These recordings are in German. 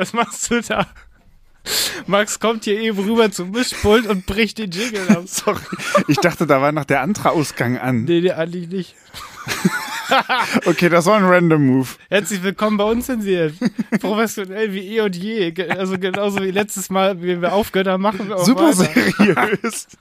Was, machst du da? Max kommt hier eben rüber zum Mischpult und bricht den Jingle ab. Sorry. Ich dachte, da war noch der andere Ausgang an. Nee, nee, eigentlich nicht. Okay, das war ein random Move. Herzlich willkommen bei uns zensiert. Professionell wie eh und je. Also genauso wie letztes Mal, wie wir aufgehört haben, machen wir auch Super seriös.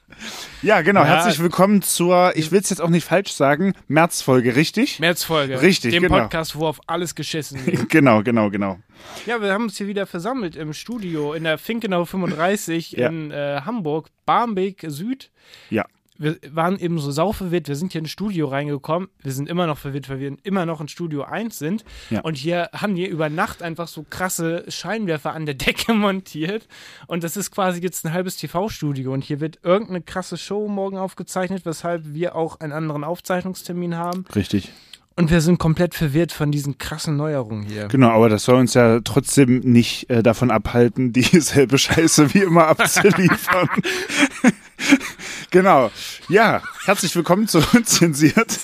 Ja, genau. Ja. Herzlich willkommen zur, ich will es jetzt auch nicht falsch sagen, Märzfolge, richtig? Märzfolge. Richtig, Dem genau. Podcast, wo auf alles geschissen wird. Genau, genau, genau. Ja, wir haben uns hier wieder versammelt im Studio in der Finkenau 35 Ja. in äh, Hamburg, Barmbek Süd. Ja. Wir waren eben so sauverwirrt. Wir sind hier ins Studio reingekommen. Wir sind immer noch verwirrt, weil wir immer noch in Studio 1 sind. Ja. Und hier haben wir über Nacht einfach so krasse Scheinwerfer an der Decke montiert. Und das ist quasi jetzt ein halbes TV-Studio. Und hier wird irgendeine krasse Show morgen aufgezeichnet, weshalb wir auch einen anderen Aufzeichnungstermin haben. Richtig. Und wir sind komplett verwirrt von diesen krassen Neuerungen hier. Genau, aber das soll uns ja trotzdem nicht äh, davon abhalten, dieselbe Scheiße wie immer abzuliefern. genau. Ja, herzlich willkommen zu Unzensiert.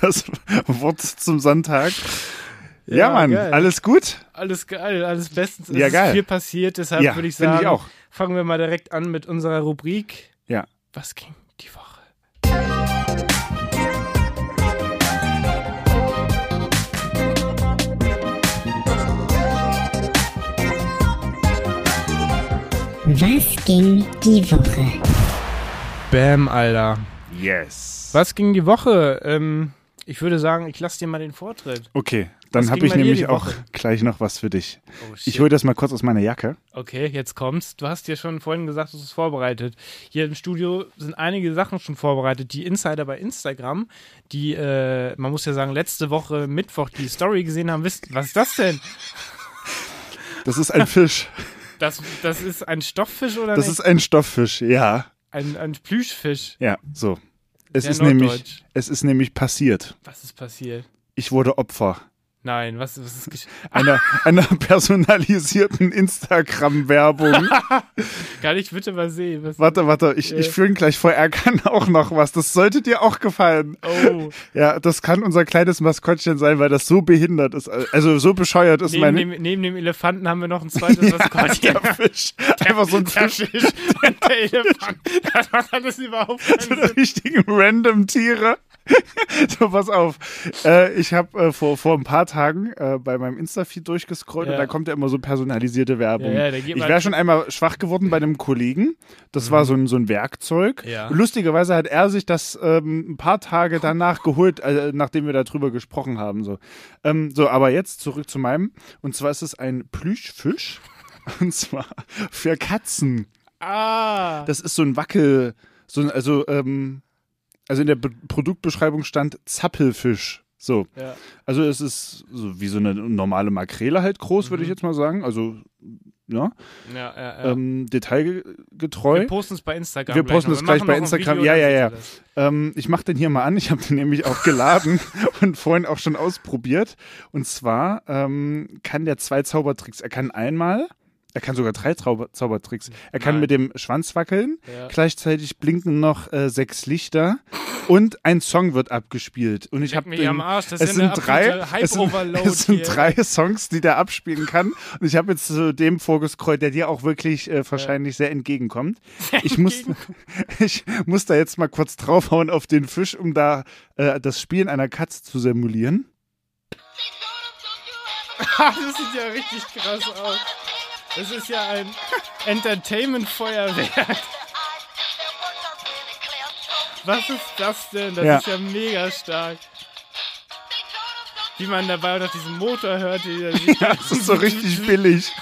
Das Wort zum Sonntag. Ja, Ja, Mann, geil. alles gut? Alles geil, alles bestens. Es Ja, geil. ist viel passiert, deshalb Ja, würde ich sagen, ich auch. fangen wir mal direkt an mit unserer Rubrik. Ja. Was ging die Woche? Was ging die Woche? Bam, Alter. Yes. Was ging die Woche? Ähm, ich würde sagen, ich lasse dir mal den Vortritt. Okay, dann habe ich nämlich auch gleich noch was für dich. Oh. Ich hole das mal kurz aus meiner Jacke. Okay, jetzt kommst. Du hast dir schon vorhin gesagt, du hast es vorbereitet. Hier im Studio sind einige Sachen schon vorbereitet. Die Insider bei Instagram, die, äh, man muss ja sagen, letzte Woche Mittwoch die Story gesehen haben, wisst, was ist das denn? Das ist ein Fisch. Das, das ist ein Stofffisch oder Das nicht? ist ein Stofffisch, ja. Ein, ein Plüschfisch? Ja, so. Es ist nämlich, es ist nämlich passiert. Was ist passiert? Ich wurde Opfer Nein, was, was ist einer, einer personalisierten Instagram-Werbung. Kann ich bitte mal sehen? Was, Warte, warte, ich, ich Äh. führe ihn gleich vor. Er kann auch noch was. Das sollte dir auch gefallen. Oh, Ja, das kann unser kleines Maskottchen sein, weil das so behindert ist. Also so bescheuert ist neben meine. dem, neben dem Elefanten haben wir noch ein zweites Maskottchen. der Fisch. Einfach so ein Der Fisch. Fisch und der Elefant. Das macht alles überhaupt So keinen eine Sinn. richtigen random Tiere. so, pass auf. Äh, ich habe äh, vor, vor ein paar Tagen äh, bei meinem Insta-Feed durchgescrollt Ja. und da kommt ja immer so personalisierte Werbung. Ja, ja, ich wäre schon einmal schwach geworden bei einem Kollegen. Das war so ein, so ein Werkzeug. Lustigerweise hat er sich das ähm, ein paar Tage danach geholt, äh, nachdem wir darüber gesprochen haben. So. Ähm, so, aber jetzt zurück zu meinem. Und zwar ist es ein Plüschfisch. Und zwar für Katzen. Ah, Das ist so ein Wackel, so ein, also, ähm, also in der Be Produktbeschreibung stand Zappelfisch. So. ja. Also es ist so wie so eine normale Makrele halt groß, würde ich jetzt mal sagen. Also, ja, Ja, ja, ja. ähm, detailgetreu. wir posten es bei Instagram. Wir posten es gleich bei Instagram. Video, Ja, ja, ja. Ähm, ich mache den hier mal an. Ich habe den nämlich auch geladen und vorhin auch schon ausprobiert. Und zwar ähm, kann der zwei Zaubertricks. Er kann einmal, er kann sogar drei Zauber Zaubertricks. Er kann Nein. mit dem Schwanz wackeln. Ja. Gleichzeitig blinken noch äh, sechs Lichter und ein Song wird abgespielt. Und ich habe mich am Arsch, das es ja sind drei, es sind, es sind drei Songs, die der abspielen kann. Und ich habe jetzt zu dem vorgescrollt, der dir auch wirklich äh, wahrscheinlich sehr entgegenkommt. Ich muss, ich muss da jetzt mal kurz draufhauen auf den Fisch, um da äh, das Spielen einer Katze zu simulieren. das sieht ja richtig krass aus. Das ist ja ein Entertainment-Feuerwerk. Was ist das denn? Das Ja. ist ja mega stark. Wie man dabei auch noch diesen Motor hört. Der, Das ist so richtig billig.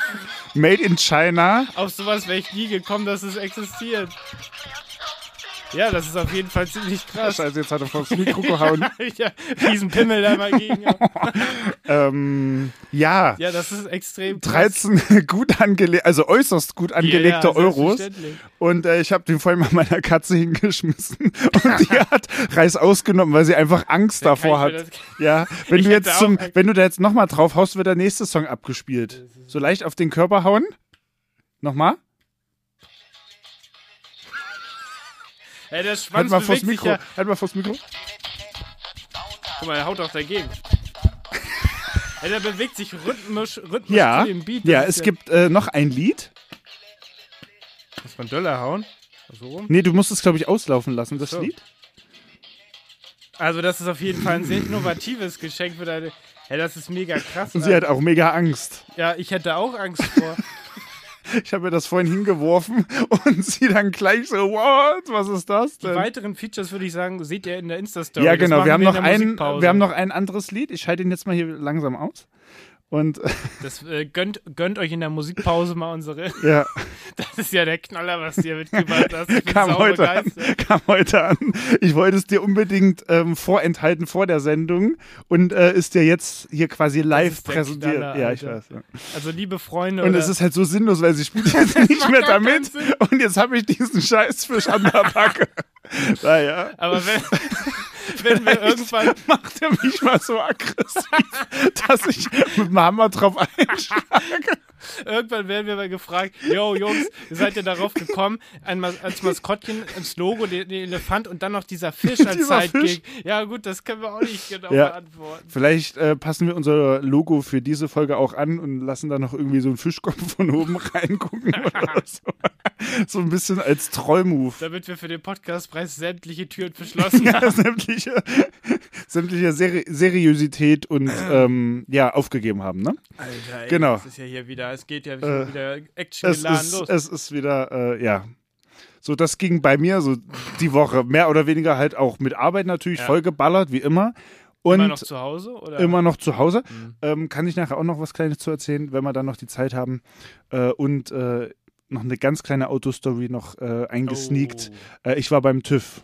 Made in China. Auf sowas wäre ich nie gekommen, dass es existiert. Ja, das ist auf jeden Fall ziemlich krass. Scheiße, jetzt hat er vors Mikro gehauen. ja, diesen Pimmel da mal gegen. ähm, ja, Ja, das ist extrem krass. 13 gut angelegte, also äußerst gut angelegte ja, Euros. selbstverständlich. Und äh, ich habe den vorhin mal meiner Katze hingeschmissen. Und die hat Reis ausgenommen, weil sie einfach Angst davor hat. das- Ja, wenn Ich du jetzt zum, auch- wenn du da jetzt nochmal drauf haust, wird der nächste Song abgespielt. So leicht auf den Körper hauen. Nochmal. Ey, der Halt Schwanz mal vors Mikro. ja. Halt mal vors Mikro. Guck mal, er haut doch dagegen. Ja, der bewegt sich rhythmisch, rhythmisch Ja, zu dem Beat. Ja, es gibt äh, noch ein Lied. Muss man Döller hauen? So rum? Nee, du musst es, glaube ich, auslaufen lassen, das So. Lied. Also, das ist auf jeden Fall ein sehr innovatives Geschenk für deine. Ja, das ist mega krass. Und sie hat auch mega Angst. ja, ich hätte auch Angst vor. Ich habe mir das vorhin hingeworfen und sie dann gleich so, what, was ist das Die denn? weiteren Features würde ich sagen, seht ihr in der Insta-Story. Ja, genau, wir haben, in noch ein, wir haben noch ein anderes Lied. Ich schalte ihn jetzt mal hier langsam aus. Und Das äh, gönnt, gönnt euch in der Musikpause mal unsere. ja, Das ist ja der Knaller, was du hier mitgebracht hast. Ich bin kam heute, an, begeistert. kam heute an. Ich wollte es dir unbedingt ähm, vorenthalten vor der Sendung und äh, ist dir jetzt hier quasi live präsentiert. Knaller, ja, ich weiß. Ja. Also, liebe Freunde. Und es ist halt so sinnlos, weil sie spielt jetzt nicht mehr damit. Und jetzt habe ich diesen Scheißfisch an der Backe. naja. aber wenn, wenn wir irgendwann. macht er mich mal so aggressiv, dass ich mit dem Hammer drauf einschlage. Irgendwann werden wir mal gefragt, yo Jungs, seid ihr darauf gekommen, als Maskottchen, als Logo, den, Elefant und dann noch dieser Fisch als Sidekick. Ja gut, das können wir auch nicht genau Ja. beantworten. Vielleicht äh, passen wir unser Logo für diese Folge auch an und lassen da noch irgendwie so einen Fischkopf von oben reingucken oder so. So ein bisschen als Trollmove. Damit wir für den Podcastpreis sämtliche Türen verschlossen Ja, haben. sämtliche, sämtliche Seri Seriosität und ähm, ja, aufgegeben haben, ne? Alter, ey, Genau. das ist ja hier wieder, es geht ja Äh, wieder Action Es geladen ist, los. es ist wieder, äh, ja. So, das ging bei mir so die Woche. Mehr oder weniger halt auch mit Arbeit natürlich Ja. vollgeballert, wie immer. Und Immer noch zu Hause? Oder? immer noch zu Hause. Mhm. Ähm, kann ich nachher auch noch was Kleines zu erzählen, wenn wir dann noch die Zeit haben. Äh, und äh, noch eine ganz kleine Autostory noch äh, eingesneakt. Oh. Äh, ich war beim TÜV.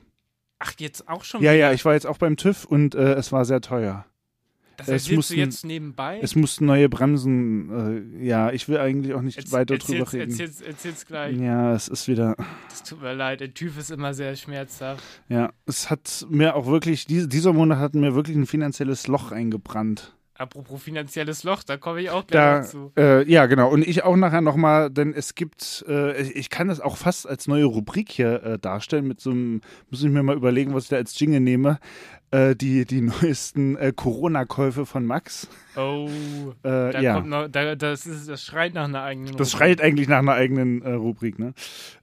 Ach, jetzt auch schon Ja, wieder? ja, ich war jetzt auch beim TÜV und äh, es war sehr teuer. Das es mussten- du jetzt nebenbei? Es mussten neue Bremsen, äh, ja, ich will eigentlich auch nicht Erz- weiter drüber erzähl's, reden. Erzähl's, erzähl's gleich. Ja, es ist wieder, Das tut mir leid, der Typ ist immer sehr schmerzhaft. ja, es hat mir auch wirklich, diese, dieser Monat hat mir wirklich ein finanzielles Loch eingebrannt. Apropos finanzielles Loch, da komme ich auch gleich Da, dazu. äh, ja, genau. Und ich auch nachher nochmal, denn es gibt, äh, ich- ich kann das auch fast als neue Rubrik hier äh, darstellen, mit so einem, muss ich mir mal überlegen, was ich da als Jingle nehme. Äh, die, die neuesten äh, Corona-Käufe von Max. Oh, Äh, da ja. noch, da, das, ist, das schreit nach einer eigenen Das Rubrik. schreit eigentlich nach einer eigenen äh, Rubrik, ne?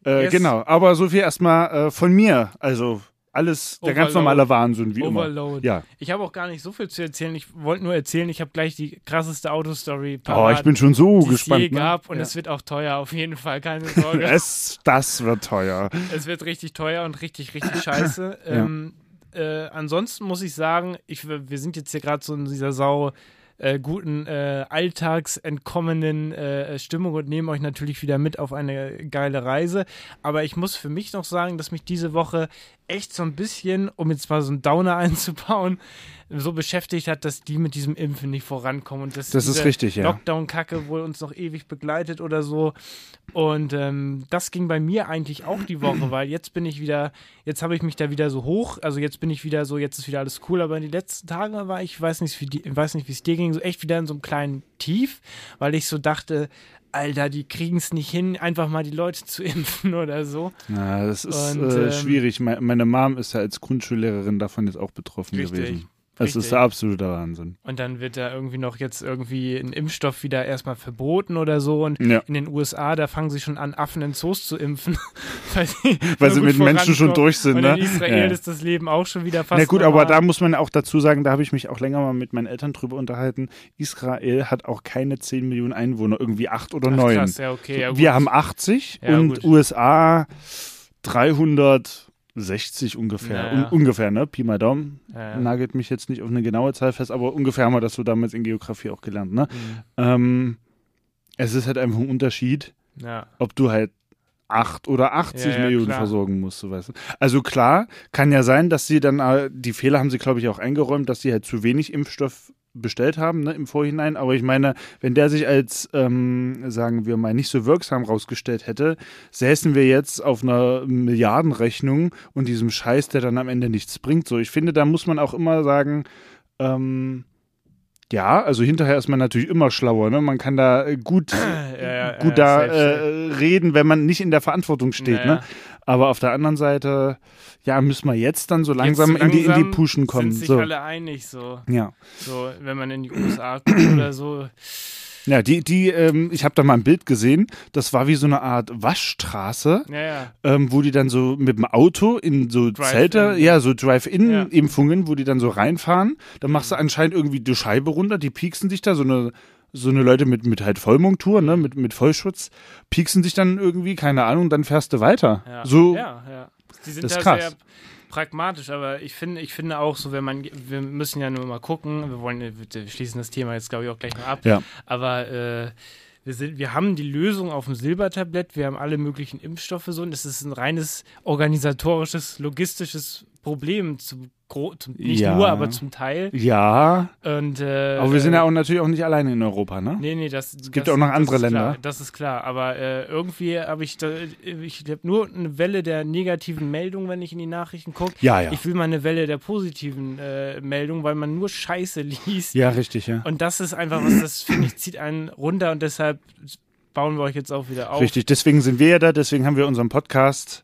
Äh, Yes. Genau, aber so viel erstmal von mir. Also alles, der ganz Overload. normale Wahnsinn, wie immer. Overload. Ja. Ich habe auch gar nicht so viel zu erzählen. Ich wollte nur erzählen, ich habe gleich die krasseste Autostory Oh, ich bin schon so es je gespannt. Ne? gab und ja. es wird auch teuer, auf jeden Fall, keine Sorge. es, das wird teuer. es wird richtig teuer und richtig, richtig scheiße. Ja. ähm, äh, ansonsten muss ich sagen, ich, wir sind jetzt hier gerade so in dieser sau äh, guten äh, alltagsentkommenen äh, Stimmung und nehmen euch natürlich wieder mit auf eine geile Reise. Aber ich muss für mich noch sagen, dass mich diese Woche echt so ein bisschen, um jetzt mal so einen Downer einzubauen, so beschäftigt hat, dass die mit diesem Impfen nicht vorankommen und dass Das ist richtig, ja. Lockdown-Kacke wohl uns noch ewig begleitet oder so. Und ähm, das ging bei mir eigentlich auch die Woche, weil jetzt bin ich wieder, jetzt habe ich mich da wieder so hoch, also jetzt bin ich wieder so, jetzt ist wieder alles cool, aber in den letzten Tagen war ich, weiß nicht, wie die, weiß nicht, wie es dir ging, so echt wieder in so einem kleinen Tief, weil ich so dachte, Alter, die kriegen es nicht hin, einfach mal die Leute zu impfen oder so. Ja, das ist Und, äh, ähm, schwierig. Me meine Mom ist ja als Grundschullehrerin davon jetzt auch betroffen Richtig, gewesen. Das Richtig. ist absolute Wahnsinn. Und dann wird da irgendwie noch jetzt irgendwie ein Impfstoff wieder erstmal verboten oder so. Und ja. in den USA, da fangen sie schon an, Affen in Zoos zu impfen. weil, weil sie mit Menschen schon durch sind. Und ne? in Israel ja. ist das Leben auch schon wieder fast. Na gut, normal. aber da muss man auch dazu sagen, da habe ich mich auch länger mal mit meinen Eltern drüber unterhalten. Israel hat auch keine 10 Millionen Einwohner, irgendwie 8 oder 9. Ach, krass, ja, okay, ja, Wir haben 80 und USA 300. 60 ungefähr. Ja. Un ungefähr, ne? Pi mal Daumen. Ja, Nagelt mich jetzt nicht auf eine genaue Zahl fest, aber ungefähr haben wir das so damals in Geografie auch gelernt, ne? Mhm. Ähm, es ist halt einfach ein Unterschied, ob du halt 8 oder 80 Millionen klar. versorgen musst, so weißt du. Also klar, kann ja sein, dass sie dann, äh, die Fehler haben sie, glaube ich, auch eingeräumt, dass sie halt zu wenig Impfstoff bestellt haben ne, im Vorhinein. Aber ich meine, wenn der sich als, ähm, sagen wir mal, nicht so wirksam rausgestellt hätte, säßen wir jetzt auf einer Milliardenrechnung und diesem Scheiß, der dann am Ende nichts bringt. So, ich finde, da muss man auch immer sagen, ähm, ja, also hinterher ist man natürlich immer schlauer. Ne? Man kann da äh, gut, Ja, ja, gut ja, da äh, reden, wenn man nicht in der Verantwortung steht. Ne? Aber auf der anderen Seite, ja, müssen wir jetzt dann so langsam, Jetzt in, die, in die langsam Puschen kommen. Sind sich So. alle einig, so. Ja. So, wenn man in die USA guckt oder so. Ja, die, die, ähm, ich habe da mal ein Bild gesehen, das war wie so eine Art Waschstraße, Ja, ja. ähm, wo die dann so mit dem Auto in so Drive-in. Zelte, ja, so Ja. Drive-In-Impfungen, wo die dann so reinfahren. Dann machst du anscheinend irgendwie die Scheibe runter, die pieksen dich da, so eine, so eine Leute mit, mit halt Vollmontur, ne, mit, mit Vollschutz, pieksen dich dann irgendwie, keine Ahnung, dann fährst du weiter. Ja, So, ja, ja. Die sind Das ist krass. sehr pragmatisch, aber ich finde, ich finde auch so, wenn man, wir müssen ja nur mal gucken, wir wollen, wir schließen das Thema jetzt glaube ich auch gleich noch ab, Ja. aber äh, wir, sind, wir haben die Lösung auf dem Silbertablett, wir haben alle möglichen Impfstoffe so und es ist ein reines organisatorisches, logistisches Problem, zum, nicht Ja. nur, aber zum Teil. ja, Und, äh, aber wir sind ja äh, auch natürlich auch nicht alleine in Europa, ne? Nee, nee, das Es gibt das, auch noch andere ist Klar, Länder. das ist klar, aber äh, irgendwie habe ich, da, ich habe nur eine Welle der negativen Meldungen, wenn ich in die Nachrichten gucke. Ja, ja. Ich will mal eine Welle der positiven äh, Meldungen, weil man nur Scheiße liest. Ja, richtig, ja. Und das ist einfach was, das finde ich, zieht einen runter und deshalb bauen wir euch jetzt auch wieder auf. Richtig, deswegen sind wir ja da, deswegen haben wir unseren Podcast,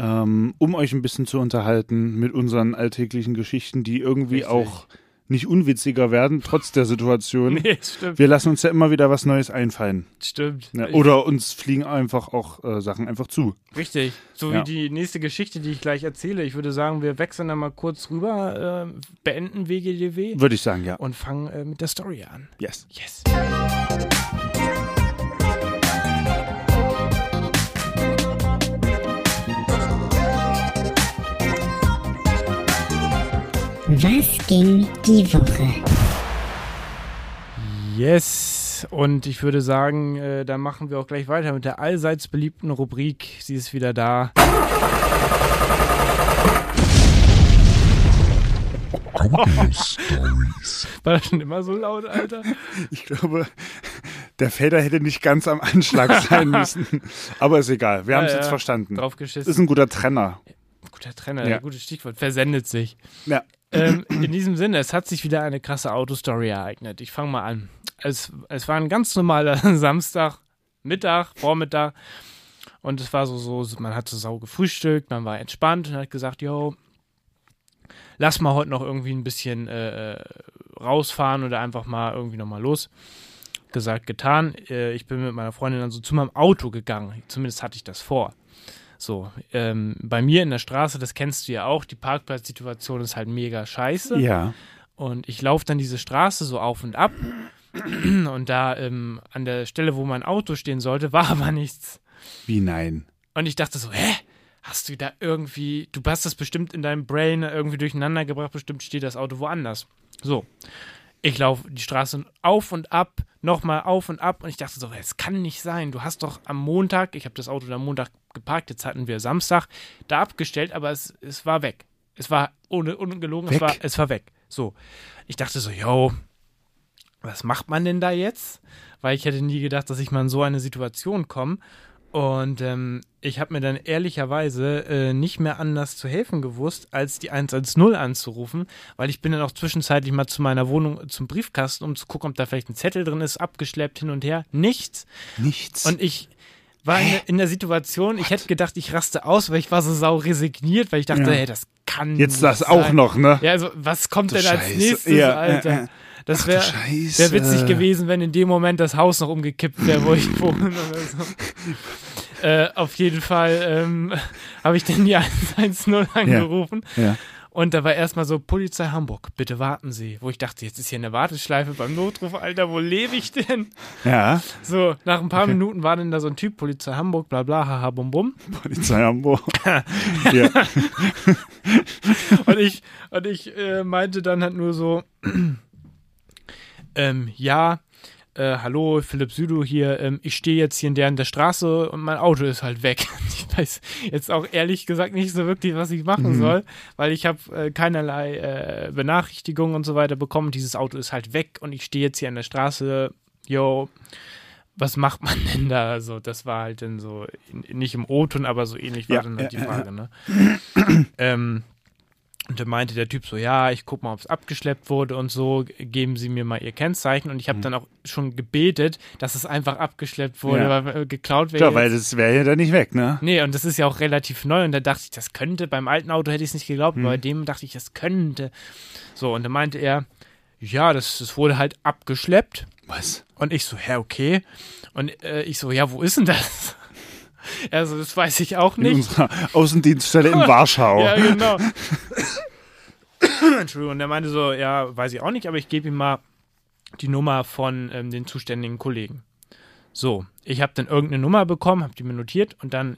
ähm, um euch ein bisschen zu unterhalten mit unseren alltäglichen Geschichten, die irgendwie Richtig. auch nicht unwitziger werden, trotz der Situation. Nee, stimmt. Wir lassen uns ja immer wieder was Neues einfallen. stimmt. Ja, oder uns fliegen einfach auch äh, Sachen einfach zu. Richtig. So Ja. wie die nächste Geschichte, die ich gleich erzähle. Ich würde sagen, wir wechseln da mal kurz rüber, äh, beenden WGDW Würde ich sagen, ja. und fangen äh, mit der Story an. Yes. Yes. Was ging die Woche? Yes. Und ich würde sagen, äh, da machen wir auch gleich weiter mit der allseits beliebten Rubrik. Sie ist wieder da. War das schon immer so laut, Alter? Ich glaube, der Fader hätte nicht ganz am Anschlag sein müssen. Aber ist egal. Wir haben es Ja, jetzt verstanden. Drauf Ist ein guter Trenner. Guter Trenner, Ja. gutes Stichwort. Versendet sich. Ja. Ähm, in diesem Sinne, es hat sich wieder eine krasse Autostory ereignet. Ich fange mal an. Es, es war ein ganz normaler Samstag, Mittag, Vormittag. Und es war so, so, man hat so sau gefrühstückt, man war entspannt und hat gesagt, yo, lass mal heute noch irgendwie ein bisschen äh, äh, rausfahren oder einfach mal irgendwie nochmal los. Gesagt, getan. Äh, ich bin mit meiner Freundin dann so zu meinem Auto gegangen. Zumindest hatte ich das vor. So, ähm, bei mir in der Straße, das kennst du ja auch, die Parkplatzsituation ist halt mega scheiße. Ja. Und ich laufe dann diese Straße so auf und ab. Und da ähm, an der Stelle, wo mein Auto stehen sollte, war aber nichts. Wie nein? Und ich dachte so, hä? Hast du da irgendwie, du hast das bestimmt in deinem Brain irgendwie durcheinander gebracht, bestimmt steht das Auto woanders. So. Ich laufe die Straße auf und ab, nochmal auf und ab und ich dachte so, es kann nicht sein. Du hast doch am Montag, ich habe das Auto am Montag geparkt, jetzt hatten wir Samstag, da abgestellt, aber es, es war weg. Es war ohne ungelogen, es war, es war weg. So. Ich dachte so, yo, was macht man denn da jetzt? Weil ich hätte nie gedacht, dass ich mal in so eine Situation komme. Und ähm, ich habe mir dann ehrlicherweise äh, nicht mehr anders zu helfen gewusst, als die 110 anzurufen, weil ich bin dann auch zwischenzeitlich mal zu meiner Wohnung zum Briefkasten, um zu gucken, ob da vielleicht ein Zettel drin ist, abgeschleppt hin und her. Nichts. Nichts. Und ich war in der, in der Situation, ich hätte gedacht, ich raste aus, weil ich war so sau resigniert, weil ich dachte, Ja. hey, das kann Jetzt nicht das auch sein. noch, ne? Ja, also was kommt Du denn als Scheiße. nächstes, Ja, Alter? äh, äh. Das wäre wär witzig gewesen, wenn in dem Moment das Haus noch umgekippt wäre, wo ich wohne oder so. äh, auf jeden Fall ähm, habe ich dann die 110 angerufen. Ja. Und da war erstmal so, Polizei Hamburg, bitte warten Sie. Wo ich dachte, jetzt ist hier eine Warteschleife beim Notruf, Alter, wo lebe ich denn? Ja. So, nach ein paar Minuten war dann da so ein Typ, Polizei Hamburg, bla bla, haha, bum bum. Polizei Hamburg. ja. Und ich, und ich äh, meinte dann halt nur so, ähm, ja, äh, hallo, Philipp Südo hier, ähm, ich stehe jetzt hier in der, in der Straße und mein Auto ist halt weg. Ich weiß jetzt auch ehrlich gesagt nicht so wirklich, was ich machen soll, weil ich habe äh, keinerlei äh, Benachrichtigungen und so weiter bekommen. Dieses Auto ist halt weg und ich stehe jetzt hier an der Straße, yo, was macht man denn da? Also, das war halt dann so, in, nicht im O-Ton, aber so ähnlich war Ja, dann halt die Frage, ne? ähm, Und dann meinte der Typ so, ja, ich guck mal, ob es abgeschleppt wurde und so, geben Sie mir mal Ihr Kennzeichen. Und ich habe Mhm. dann auch schon gebetet, dass es einfach abgeschleppt wurde, Ja. weil äh, geklaut wäre. Ja, weil das wäre ja dann nicht weg, ne? Nee, und das ist ja auch relativ neu. Und da dachte ich, das könnte, beim alten Auto hätte ich es nicht geglaubt, Mhm. aber bei dem dachte ich, das könnte. So, und dann meinte er, ja, das, das wurde halt abgeschleppt. Was? Und ich so, hä, okay. Und äh, ich so, ja, wo ist denn das? Er so, das weiß ich auch In nicht. unserer Außendienststelle in Warschau. Ja, genau. Entschuldigung, und er meinte so, ja, weiß ich auch nicht, aber ich gebe ihm mal die Nummer von ähm, den zuständigen Kollegen. So, ich habe dann irgendeine Nummer bekommen, habe die mir notiert und dann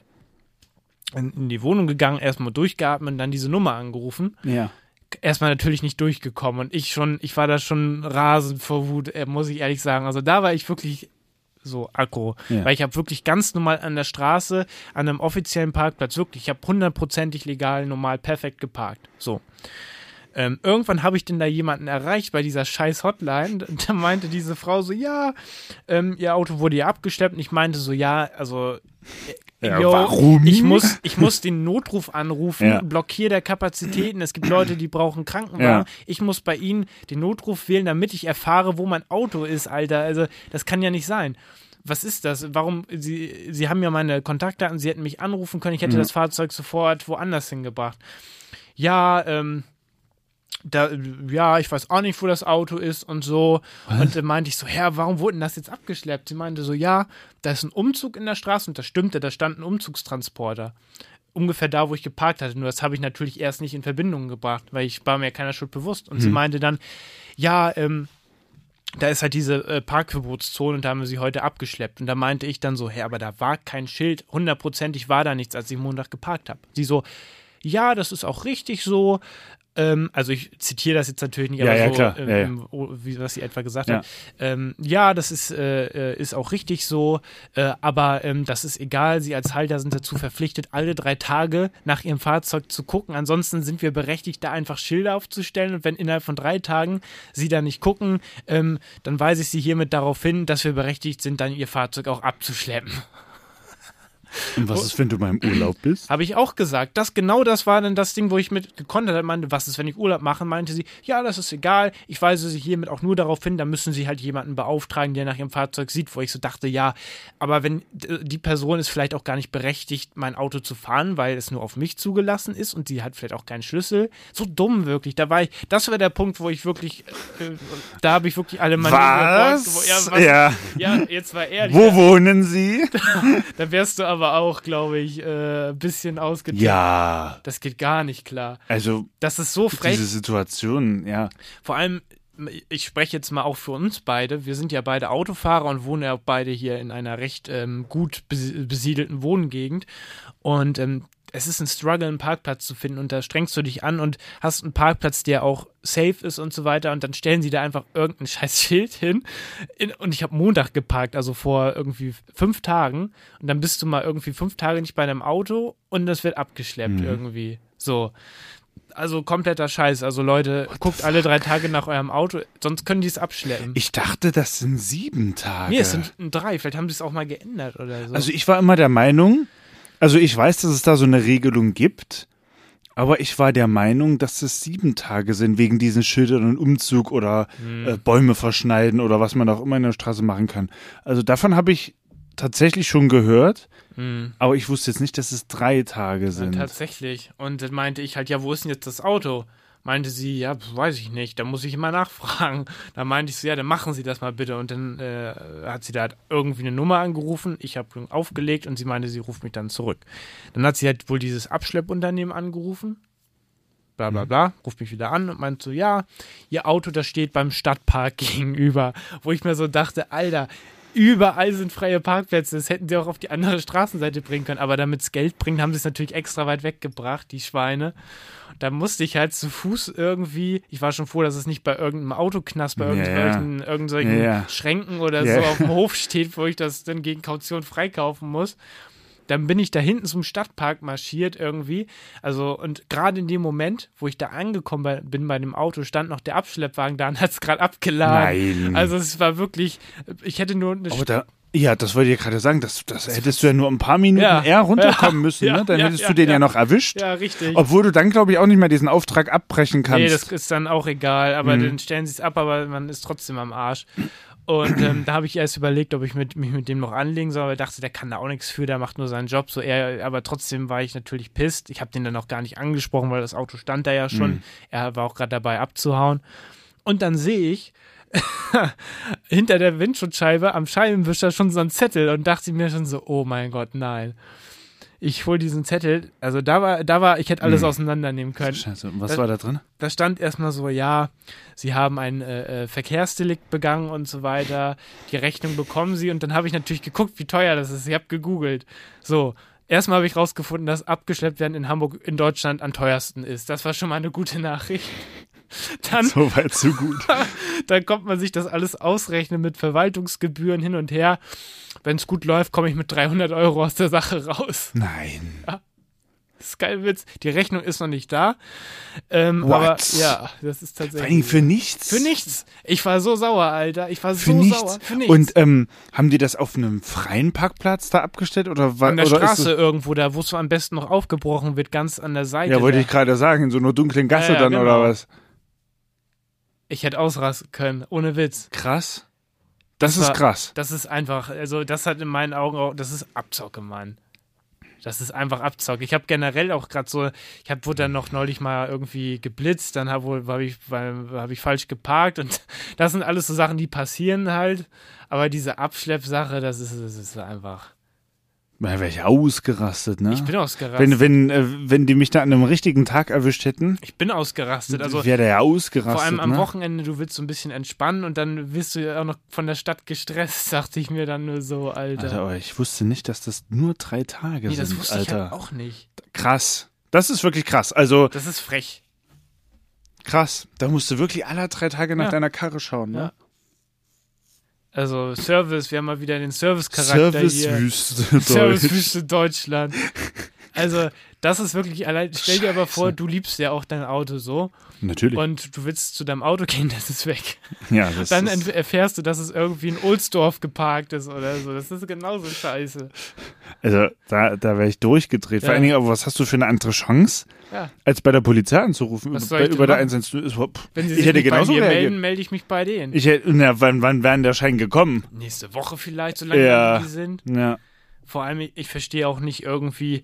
in, in die Wohnung gegangen, erstmal durchgeatmet und dann diese Nummer angerufen. Ja. Erstmal natürlich nicht durchgekommen und ich schon, ich war da schon rasend vor Wut, äh, muss ich ehrlich sagen. Also da war ich wirklich so aggro, Ja. weil ich habe wirklich ganz normal an der Straße, an einem offiziellen Parkplatz, wirklich, ich habe hundertprozentig legal, normal, perfekt geparkt. So. Ähm, irgendwann habe ich denn da jemanden erreicht bei dieser scheiß Hotline. Da meinte diese Frau so, ja, ähm, ihr Auto wurde ja abgeschleppt. Und ich meinte so, ja, also Ja, yo, warum? Ich muss, ich muss den Notruf anrufen, Ja. blockiere der Kapazitäten. Es gibt Leute, die brauchen Krankenwagen. Ja. Ich muss bei Ihnen den Notruf wählen, damit ich erfahre, wo mein Auto ist, Alter. Also, das kann ja nicht sein. Was ist das? Warum? Sie, Sie haben ja meine Kontaktdaten, Sie hätten mich anrufen können, ich hätte Mhm. das Fahrzeug sofort woanders hingebracht. Ja, ähm, da, ja, ich weiß auch nicht, wo das Auto ist und so. Und dann meinte ich so, ja, warum wurde denn das jetzt abgeschleppt? Sie meinte so, ja, da ist ein Umzug in der Straße und das stimmte, da stand ein Umzugstransporter. Ungefähr da, wo ich geparkt hatte. Nur das habe ich natürlich erst nicht in Verbindung gebracht, weil ich war mir keiner Schuld bewusst. Und sie meinte dann, ja, ähm, da ist halt diese äh, Parkverbotszone und da haben wir sie heute abgeschleppt. Und da meinte ich dann so, hä, aber da war kein Schild, hundertprozentig war da nichts, als ich Montag geparkt habe. Sie so, ja, das ist auch richtig so. Ähm, also ich zitiere das jetzt natürlich nicht, Ja, aber ja, so, klar. ähm, Ja, ja. wie was sie etwa gesagt Ja. hat. Ähm, ja, das ist, äh, äh, ist auch richtig so, äh, aber ähm, das ist egal. Sie als Halter sind dazu verpflichtet, alle drei Tage nach ihrem Fahrzeug zu gucken. Ansonsten sind wir berechtigt, da einfach Schilder aufzustellen. Und wenn innerhalb von drei Tagen sie da nicht gucken, ähm, dann weise ich sie hiermit darauf hin, dass wir berechtigt sind, dann ihr Fahrzeug auch abzuschleppen. Und was ist, wenn du mal im Urlaub bist? Habe ich auch gesagt. Das genau das war dann das Ding, wo ich mit gekontert habe. Meinte, was ist, wenn ich Urlaub mache? Meinte sie, ja, das ist egal. Ich weise sie hiermit auch nur darauf hin, da müssen sie halt jemanden beauftragen, der nach ihrem Fahrzeug sieht, wo ich so dachte, ja, aber wenn die Person ist vielleicht auch gar nicht berechtigt, mein Auto zu fahren, weil es nur auf mich zugelassen ist und sie hat vielleicht auch keinen Schlüssel. So dumm wirklich. Da war ich, das war der Punkt, wo ich wirklich, äh, da habe ich wirklich alle meine Was? Ja, was? Ja. ja, jetzt war ehrlich. Wo wohnen sie? Da wärst du aber auch, glaube ich, äh, ein bisschen ausgetippt. Ja. Das geht gar nicht klar. Also, Das ist so frech. diese Situation, ja. Vor allem, ich spreche jetzt mal auch für uns beide. Wir sind ja beide Autofahrer und wohnen ja auch beide hier in einer recht ähm, gut bes- besiedelten Wohngegend. Und ähm, es ist ein Struggle, einen Parkplatz zu finden. Und da strengst du dich an und hast einen Parkplatz, der auch safe ist und so weiter. Und dann stellen sie da einfach irgendein scheiß Schild hin. In, und ich habe Montag geparkt, also vor irgendwie fünf Tagen. Und dann bist du mal irgendwie fünf Tage nicht bei deinem Auto und das wird abgeschleppt irgendwie. So. Also kompletter Scheiß. Also Leute, guckt alle drei Tage nach eurem Auto, sonst können die es abschleppen. Ich dachte, das sind sieben Tage. nee, es sind drei. Vielleicht haben sie es auch mal geändert oder so. Also ich war immer der Meinung, also ich weiß, dass es da so eine Regelung gibt, aber ich war der Meinung, dass es sieben Tage sind, wegen diesen Schildern und Umzug oder Hm. äh, Bäume verschneiden oder was man auch immer in der Straße machen kann. Also davon habe ich tatsächlich schon gehört, Hm. aber ich wusste jetzt nicht, dass es drei Tage Ja, sind. tatsächlich. Und dann meinte ich halt, ja, wo ist denn jetzt das Auto? Meinte sie, ja, weiß ich nicht, da muss ich immer nachfragen. Da meinte ich so, ja, dann machen Sie das mal bitte. Und dann äh, hat sie da halt irgendwie eine Nummer angerufen. Ich habe aufgelegt und sie meinte, sie ruft mich dann zurück. Dann hat sie halt wohl dieses Abschleppunternehmen angerufen. Bla bla bla, ruft mich wieder an und meint so, ja, ihr Auto, das steht beim Stadtpark gegenüber. Wo ich mir so dachte, Alter, überall sind freie Parkplätze. Das hätten sie auch auf die andere Straßenseite bringen können. Aber damit es Geld bringt, haben sie es natürlich extra weit weggebracht, die Schweine. Da musste ich halt zu Fuß irgendwie, ich war schon froh, dass es nicht bei irgendeinem Autoknast, bei irgendwelchen, irgendwelchen Ja, ja. Schränken oder Ja. so auf dem Hof steht, wo ich das dann gegen Kaution freikaufen muss. Dann bin ich da hinten zum Stadtpark marschiert irgendwie. Also, und gerade in dem Moment, wo ich da angekommen bin bei dem Auto, stand noch der Abschleppwagen da und hat es gerade abgeladen. Nein. Also, es war wirklich, ich hätte nur eine aber da, Ja, das wollte ich gerade sagen. Das, das hättest du ja nur ein paar Minuten Ja. eher runterkommen Ja. müssen. Ja. Ne? Dann hättest du den ja, Ja. noch erwischt. Ja, richtig. Obwohl du dann, glaube ich, auch nicht mehr diesen Auftrag abbrechen kannst. Nee, das ist dann auch egal, aber Mhm. dann stellen sie es ab, aber man ist trotzdem am Arsch. Und ähm, da habe ich erst überlegt, ob ich mit, mich mit dem noch anlegen soll, aber ich dachte, der kann da auch nichts für, der macht nur seinen Job. So er, aber trotzdem war ich natürlich pisst. Ich habe den dann auch gar nicht angesprochen, weil das Auto stand da ja schon. Mhm. Er war auch gerade dabei abzuhauen. Und dann sehe ich hinter der Windschutzscheibe am Scheibenwischer schon so einen Zettel und dachte mir schon so, oh mein Gott, nein. Ich hol diesen Zettel, also da war, da war, ich hätte alles Mhm. auseinandernehmen können Scheiße, und was Das- war da drin? da stand erstmal so, ja, sie haben ein äh, äh, Verkehrsdelikt begangen und so weiter. Die Rechnung bekommen sie und dann habe ich natürlich geguckt, wie teuer das ist. Ich habe gegoogelt. So, erstmal habe ich rausgefunden, dass abgeschleppt werden in Hamburg in Deutschland am teuersten ist. Das war schon mal eine gute Nachricht. Dann, So weit, so gut. dann kommt man sich das alles ausrechnen mit Verwaltungsgebühren hin und her. Wenn es gut läuft, komme ich mit 300 Euro aus der Sache raus. Nein. Das ist kein Witz. Die Rechnung ist noch nicht da. Ähm, What? aber ja, das ist Vor allem tatsächlich. für nichts. Für nichts. Ich war so sauer, Alter. Ich war Für so nichts. sauer. Für nichts. Und ähm, haben die das auf einem freien Parkplatz da abgestellt oder war an der oder Straße irgendwo, da wo es am besten noch aufgebrochen wird, ganz an der Seite. Ja, wollte ich gerade sagen, in so einer dunklen Gasse Ja, ja, dann genau. oder was? Ich hätte ausrasten können, ohne Witz. Krass. Das, Das ist war- krass. Das ist einfach, also das hat in meinen Augen auch, das ist Abzocke, Mann. Das ist einfach Abzocke. Ich habe generell auch gerade so, ich habe wurde dann noch neulich mal irgendwie geblitzt, dann habe hab ich, hab ich falsch geparkt und das sind alles so Sachen, die passieren halt. Aber diese Abschleppsache, das ist, das ist einfach. Da wäre ich ausgerastet, ne? Ich bin ausgerastet. wenn, wenn, äh, wenn die mich da an einem richtigen Tag erwischt hätten, ich bin ausgerastet. Also wäre der ja ausgerastet. Vor allem am ne? Wochenende, du willst so ein bisschen entspannen und dann wirst du ja auch noch von der Stadt gestresst, dachte ich mir dann nur so, Alter. Alter, aber ich wusste nicht, dass das nur drei Tage nee, sind, das wusste Alter. ich halt auch nicht. Krass. Das ist wirklich krass. Also Das ist frech. krass. Da musst du wirklich alle drei Tage nach Ja. deiner Karre schauen, ne? Ja. Also Service, wir haben mal wieder den Service-Charakter hier. Servicewüste. Servicewüste Deutschland. Also, das ist wirklich allein. Stell dir aber vor, du liebst ja auch dein Auto so Natürlich. und du willst zu deinem Auto gehen, das ist weg. ja, das Dann ist, erfährst du, dass es irgendwie in Ohlsdorf geparkt ist oder so. Das ist genauso scheiße. also da, da wäre ich durchgedreht. Vor Ja. allen Dingen, aber was hast du für eine andere Chance, Ja. als bei der Polizei anzurufen? Was soll Bei, ich über der machen? 110 ist, Wenn sie ich sich hätte nicht bei genauso mir melden, melde ich mich bei denen. Ich hätte, na, wann, wann wäre denn der Schein gekommen? Nächste Woche vielleicht, solange Ja. die sind. Ja. Vor allem, ich, ich verstehe auch nicht irgendwie,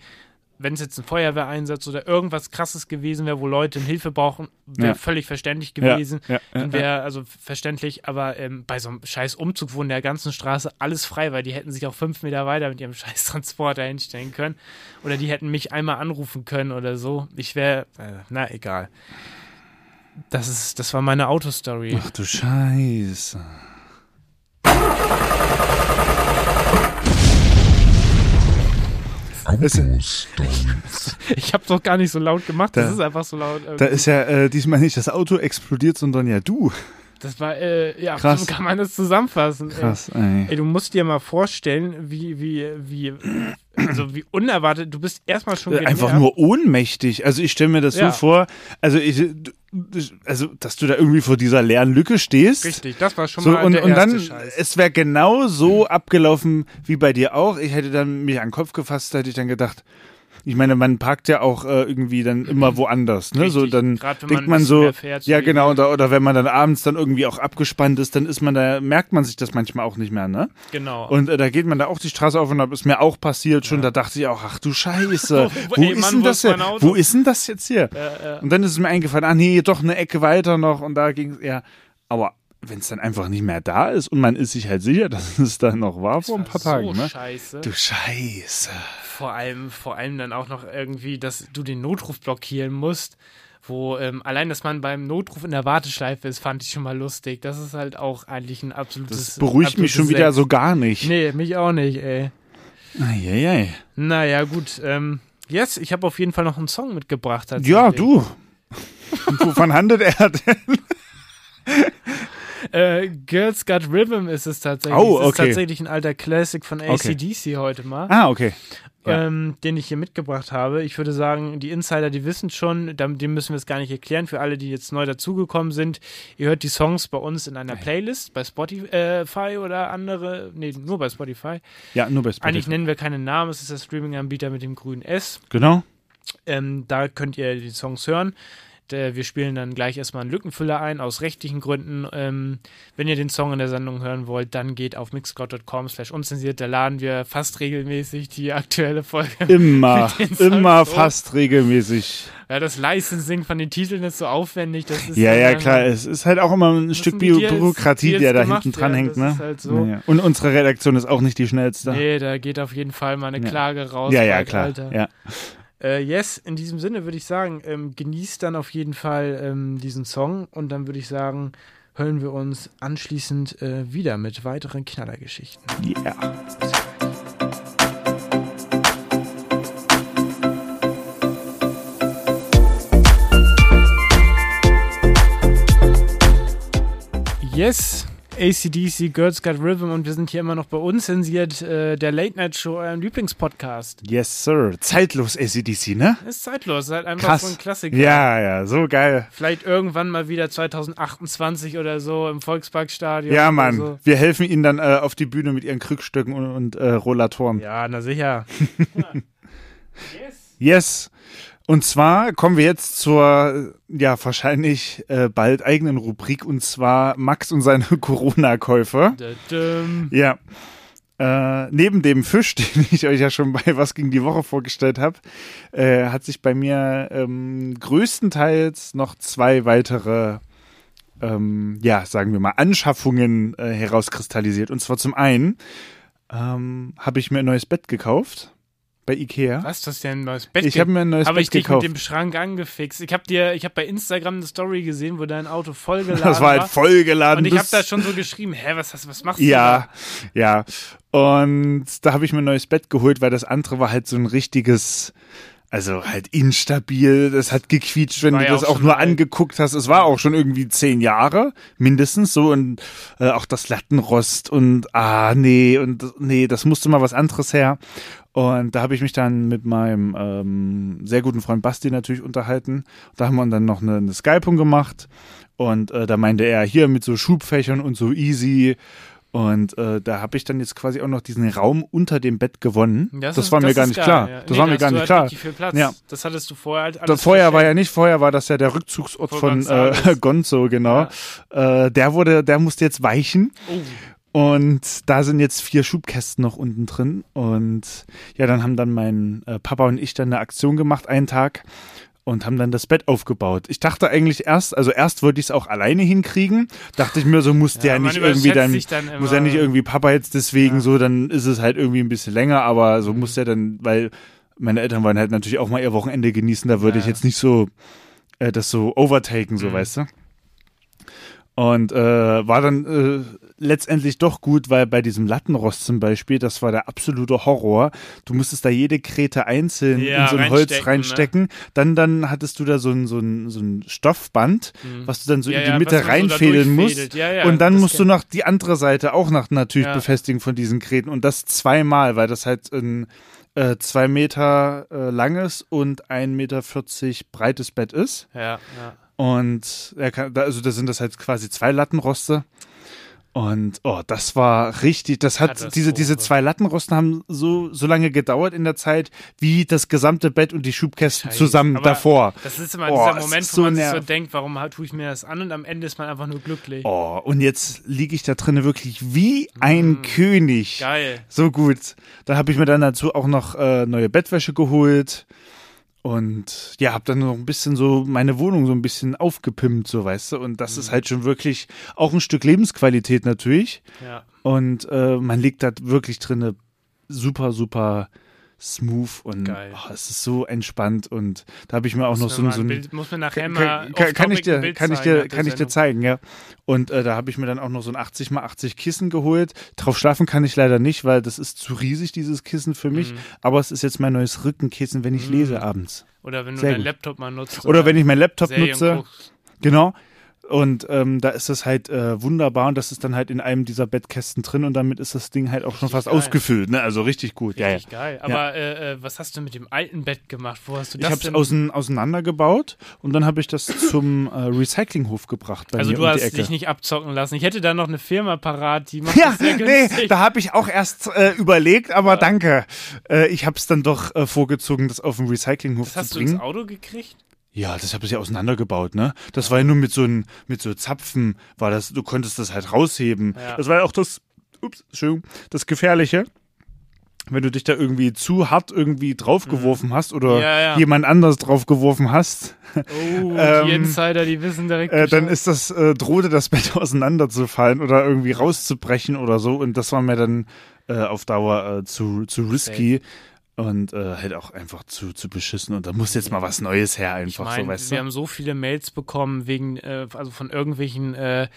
wenn es jetzt ein Feuerwehreinsatz oder irgendwas krasses gewesen wäre, wo Leute Hilfe brauchen, wäre Ja. völlig verständlich gewesen. ja, ja, Dann wäre also verständlich, aber ähm, bei so einem scheiß Umzug, wo in der ganzen Straße alles frei war, die hätten sich auch fünf Meter weiter mit ihrem scheiß Transporter hinstellen können. Oder die hätten mich einmal anrufen können oder so. Ich wäre, äh, na egal. Das ist, das war meine Autostory. Ach du Scheiße. Es, Ich habe doch gar nicht so laut gemacht, das Da- ist einfach so laut. da ist ja äh, diesmal nicht das Auto explodiert, sondern ja du. Das war, äh, ja, Krass. so kann man das zusammenfassen. Krass, ey. ey, du musst dir mal vorstellen, wie, wie, wie, also wie unerwartet, du bist erstmal schon Äh, Einfach genervt. nur ohnmächtig. Also ich stelle mir das Ja. so vor, also ich, also dass du da irgendwie vor dieser leeren Lücke stehst. Richtig, das war schon So, mal und, der und erste dann, Scheiß. es wäre genau so abgelaufen wie bei dir auch. Ich hätte dann mich an den Kopf gefasst, da hätte ich dann gedacht, ich meine, man parkt ja auch äh, irgendwie dann immer woanders, ne? So Richtig, dann grad denkt man man so, fährt, so ja genau, oder, oder wenn man dann abends dann irgendwie auch abgespannt ist, dann ist man da, merkt man sich das manchmal auch nicht mehr, ne? Genau. Und äh, da geht man da auch die Straße auf und da ist mir auch passiert schon, da dachte ich auch, ach du Scheiße, wo Ey, ist Mann, denn wo das ist hier? Wo ist denn das jetzt hier? äh, äh, Und dann ist es mir eingefallen, ah nee, doch eine Ecke weiter noch und da ging es, ja, aber wenn es dann einfach nicht mehr da ist und man ist sich halt sicher, dass es dann noch war vor ein paar so Tagen, ne? scheiße. Du Scheiße. Vor allem, vor allem dann auch noch irgendwie, dass du den Notruf blockieren musst. Wo ähm, allein, dass man beim Notruf in der Warteschleife ist, fand ich schon mal lustig. Das ist halt auch eigentlich ein absolutes. Das beruhigt mich absolutes schon wieder so gar nicht. Nee, mich auch nicht, ey. Eieiei. Naja, gut. Ähm, yes, ich habe auf jeden Fall noch einen Song mitgebracht. Ja, du. Und Wovon handelt er denn? Äh, Girls Got Rhythm ist es tatsächlich. Oh, Es ist okay. tatsächlich ein alter Classic von Okay. ACDC heute mal. Ah, okay. Ja. ähm, den ich hier mitgebracht habe. Ich würde sagen, die Insider, die wissen schon, dem müssen wir es gar nicht erklären. Für alle, die jetzt neu dazugekommen sind, ihr hört die Songs bei uns in einer Playlist bei Spotify oder andere, nee, nur bei Spotify. Ja, nur bei Spotify. Eigentlich nennen wir keinen Namen, es ist der Streaming-Anbieter mit dem grünen S. Genau. Ähm, da könnt ihr die Songs hören. Der, wir spielen dann gleich erstmal einen Lückenfüller ein, aus rechtlichen Gründen. Ähm, wenn ihr den Song in der Sendung hören wollt, dann geht auf mixcloud.com slash unzensiert. Da laden wir fast regelmäßig die aktuelle Folge. Immer, immer hoch. fast regelmäßig. Ja, das Licensing von den Titeln ist so aufwendig. Das ist Ja, ja, klar. Es ist halt auch immer ein Stück Deals- Bürokratie, der da gemacht hinten dran werden, hängt, ne? halt so. ja, ja. Und unsere Redaktion ist auch nicht die schnellste. Nee, da geht auf jeden Fall mal eine Ja. Klage raus. ja, ja, klar. Alter. Ja. Äh, yes, in diesem Sinne würde ich sagen, ähm, genießt dann auf jeden Fall ähm, diesen Song und dann würde ich sagen, hören wir uns anschließend äh, wieder mit weiteren Knallergeschichten. Yeah. Yes, ACDC, Girls Got Rhythm und wir sind hier immer noch bei uns zensiert, äh, der Late Night Show, eurem Lieblingspodcast. Yes, sir. Zeitlos ACDC, ne? Ist zeitlos, halt einfach Krass. so ein Klassiker. Ja, ja, so geil. Vielleicht irgendwann mal wieder 2028 oder so im Volksparkstadion. Ja, Mann. So. Wir helfen ihnen dann äh, auf die Bühne mit ihren Krückstöcken und, und äh, Rollatoren. Ja, na sicher. yes. Yes. Und zwar kommen wir jetzt zur, ja, wahrscheinlich äh, bald eigenen Rubrik und zwar Max und seine Corona-Käufe. Ja. Äh, neben dem Fisch, den ich euch ja schon bei Was ging die Woche vorgestellt habe, äh, hat sich bei mir ähm, größtenteils noch zwei weitere, ähm, ja, sagen wir mal, Anschaffungen äh, herauskristallisiert. Und zwar zum einen ähm, habe ich mir ein neues Bett gekauft bei Ikea. Was, das ist ja ein neues Bett? Ich habe mir ein neues Bett ich dich gekauft. mit dem Schrank angefixt. Ich habe dir, ich habe bei Instagram eine Story gesehen, wo dein Auto vollgeladen das war halt vollgeladen. Und ich habe da schon so geschrieben, hä, was, hast- was machst Ja, ja. Und da habe ich mir ein neues Bett geholt, weil das andere war halt so ein richtiges, also halt instabil. Das hat gequietscht, wenn War du ja das auch auch nur angeguckt hast. Es war auch schon irgendwie zehn Jahre, mindestens so. Und äh, auch das Lattenrost und ah, nee, und nee, das musste mal was anderes her. Und da habe ich mich dann mit meinem ähm, sehr guten Freund Basti natürlich unterhalten. Da haben wir dann noch eine, eine Skypung gemacht. Und äh, da meinte er, hier mit so Schubfächern und so easy. Und äh, da habe ich dann jetzt quasi auch noch diesen Raum unter dem Bett gewonnen. du? Das, ist- war mir gar nicht geil, klar. ja. Das Nee, war mir gar nicht halt klar. Ja. Das hattest du vorher halt alles Da, vorher war ja nicht, vorher war das ja der Rückzugsort Von von, äh, Gonzales. Gonzo, genau. Äh, der wurde, der musste jetzt weichen. Oh. Und da sind jetzt vier Schubkästen noch unten drin. Und ja, dann haben dann mein äh, Papa und ich dann eine Aktion gemacht, einen Tag. Und haben dann das Bett aufgebaut. Ich dachte eigentlich erst, also erst wollte ich es auch alleine hinkriegen. Dachte ich mir, so muss der man nicht irgendwie dann, dann muss ja nicht irgendwie Papa jetzt deswegen Ja. so, dann ist es halt irgendwie ein bisschen länger, aber so muss er dann, weil meine Eltern wollen halt natürlich auch mal ihr Wochenende genießen, da würde Ja. ich jetzt nicht so äh, das so overtaken, so Mhm. weißt du. Und äh, war dann äh, letztendlich doch gut, weil bei diesem Lattenrost zum Beispiel, das war der absolute Horror. Du musstest da jede Krete einzeln Ja, in so ein Holz reinstecken, reinstecken. Dann, dann hattest du da so ein, so ein, so ein Stoffband, Mhm. was du dann so Ja, in die ja, Mitte man so reinfädeln musst. und dann musst du noch die andere Seite auch noch natürlich befestigen von diesen Kreten. Und das zweimal, weil das halt ein äh, zwei Meter äh, langes und ein Meter vierzig breites Bett ist. Ja, ja. Und er kann, da, also da sind das halt quasi zwei Lattenroste. Und oh, das war richtig, das hat diese, diese zwei Lattenrosten haben so, so lange gedauert in der Zeit, wie das gesamte Bett und die Schubkästen Scheiße. zusammen davor. Das ist immer Oh, dieser es Moment, wo so man sich so denkt, warum tue ich mir das an und am Ende ist man einfach nur glücklich. Oh, und jetzt liege ich da drinnen wirklich wie ein Mm. König. Geil. So gut. Dann habe ich mir dann dazu auch noch äh, neue Bettwäsche geholt. Und ja, habe dann noch ein bisschen so meine Wohnung so ein bisschen aufgepimpt, so weißt du. Und das Mhm. ist halt schon wirklich auch ein Stück Lebensqualität natürlich. Ja. Und äh, man liegt da wirklich drinne super, super smooth und oh, es ist so entspannt. Und da habe ich mir auch noch Muss so, mir ein- so ein Bild, muss mir nachher kann, mal kann, kann ich dir, kann ich zeigen dir, kann ich dir zeigen, ja. Und äh, da habe ich mir dann auch noch so ein 80 mal 80 Kissen geholt. Drauf schlafen kann ich leider nicht, weil das ist zu riesig, dieses Kissen für mich. Mhm. Aber es ist jetzt mein neues Rückenkissen, wenn ich Mhm. lese abends. Oder wenn du Sehr deinen gut. Laptop mal nutzt. Oder wenn ich meinen Laptop Serien nutze. guckst. Genau. Und ähm, da ist das halt äh, wunderbar und das ist dann halt in einem dieser Bettkästen drin und damit ist das Ding halt auch schon fast geil. ausgefüllt. Ne? Also richtig gut. Richtig ja, ja. geil. Aber äh, äh, was hast du mit dem alten Bett gemacht? Wo hast du Ich das habe es auseinandergebaut und dann habe ich das zum äh, Recyclinghof gebracht also du um hast dich nicht abzocken lassen. Ich hätte da noch eine Firma parat, die macht ja, das sehr nee, günstig. da habe ich auch erst äh, überlegt, aber danke. Äh, ich habe es dann doch vorgezogen, das auf dem Recyclinghof das hast zu du ins bringen. Auto gekriegt? Ja, das habe ich ja auseinandergebaut, ne? Das war ja nur mit so ein, mit so Zapfen, war das, du konntest das halt rausheben. Ja. Das war ja auch das, ups, Entschuldigung, das Gefährliche. Wenn du dich da irgendwie zu hart irgendwie draufgeworfen hast oder Mhm. Ja, ja. jemand anders draufgeworfen hast, Oh, Ähm, die Insider, die wissen direkt äh, dann ist das, äh, drohte das Bett auseinanderzufallen oder irgendwie rauszubrechen oder so. Und das war mir dann äh, auf Dauer äh, zu, zu risky. Und äh, halt auch einfach zu, zu beschissen. Und da muss jetzt mal was Neues her, Ich einfach meine, so, weißt wir du? haben so viele Mails bekommen wegen, äh, also von irgendwelchen äh,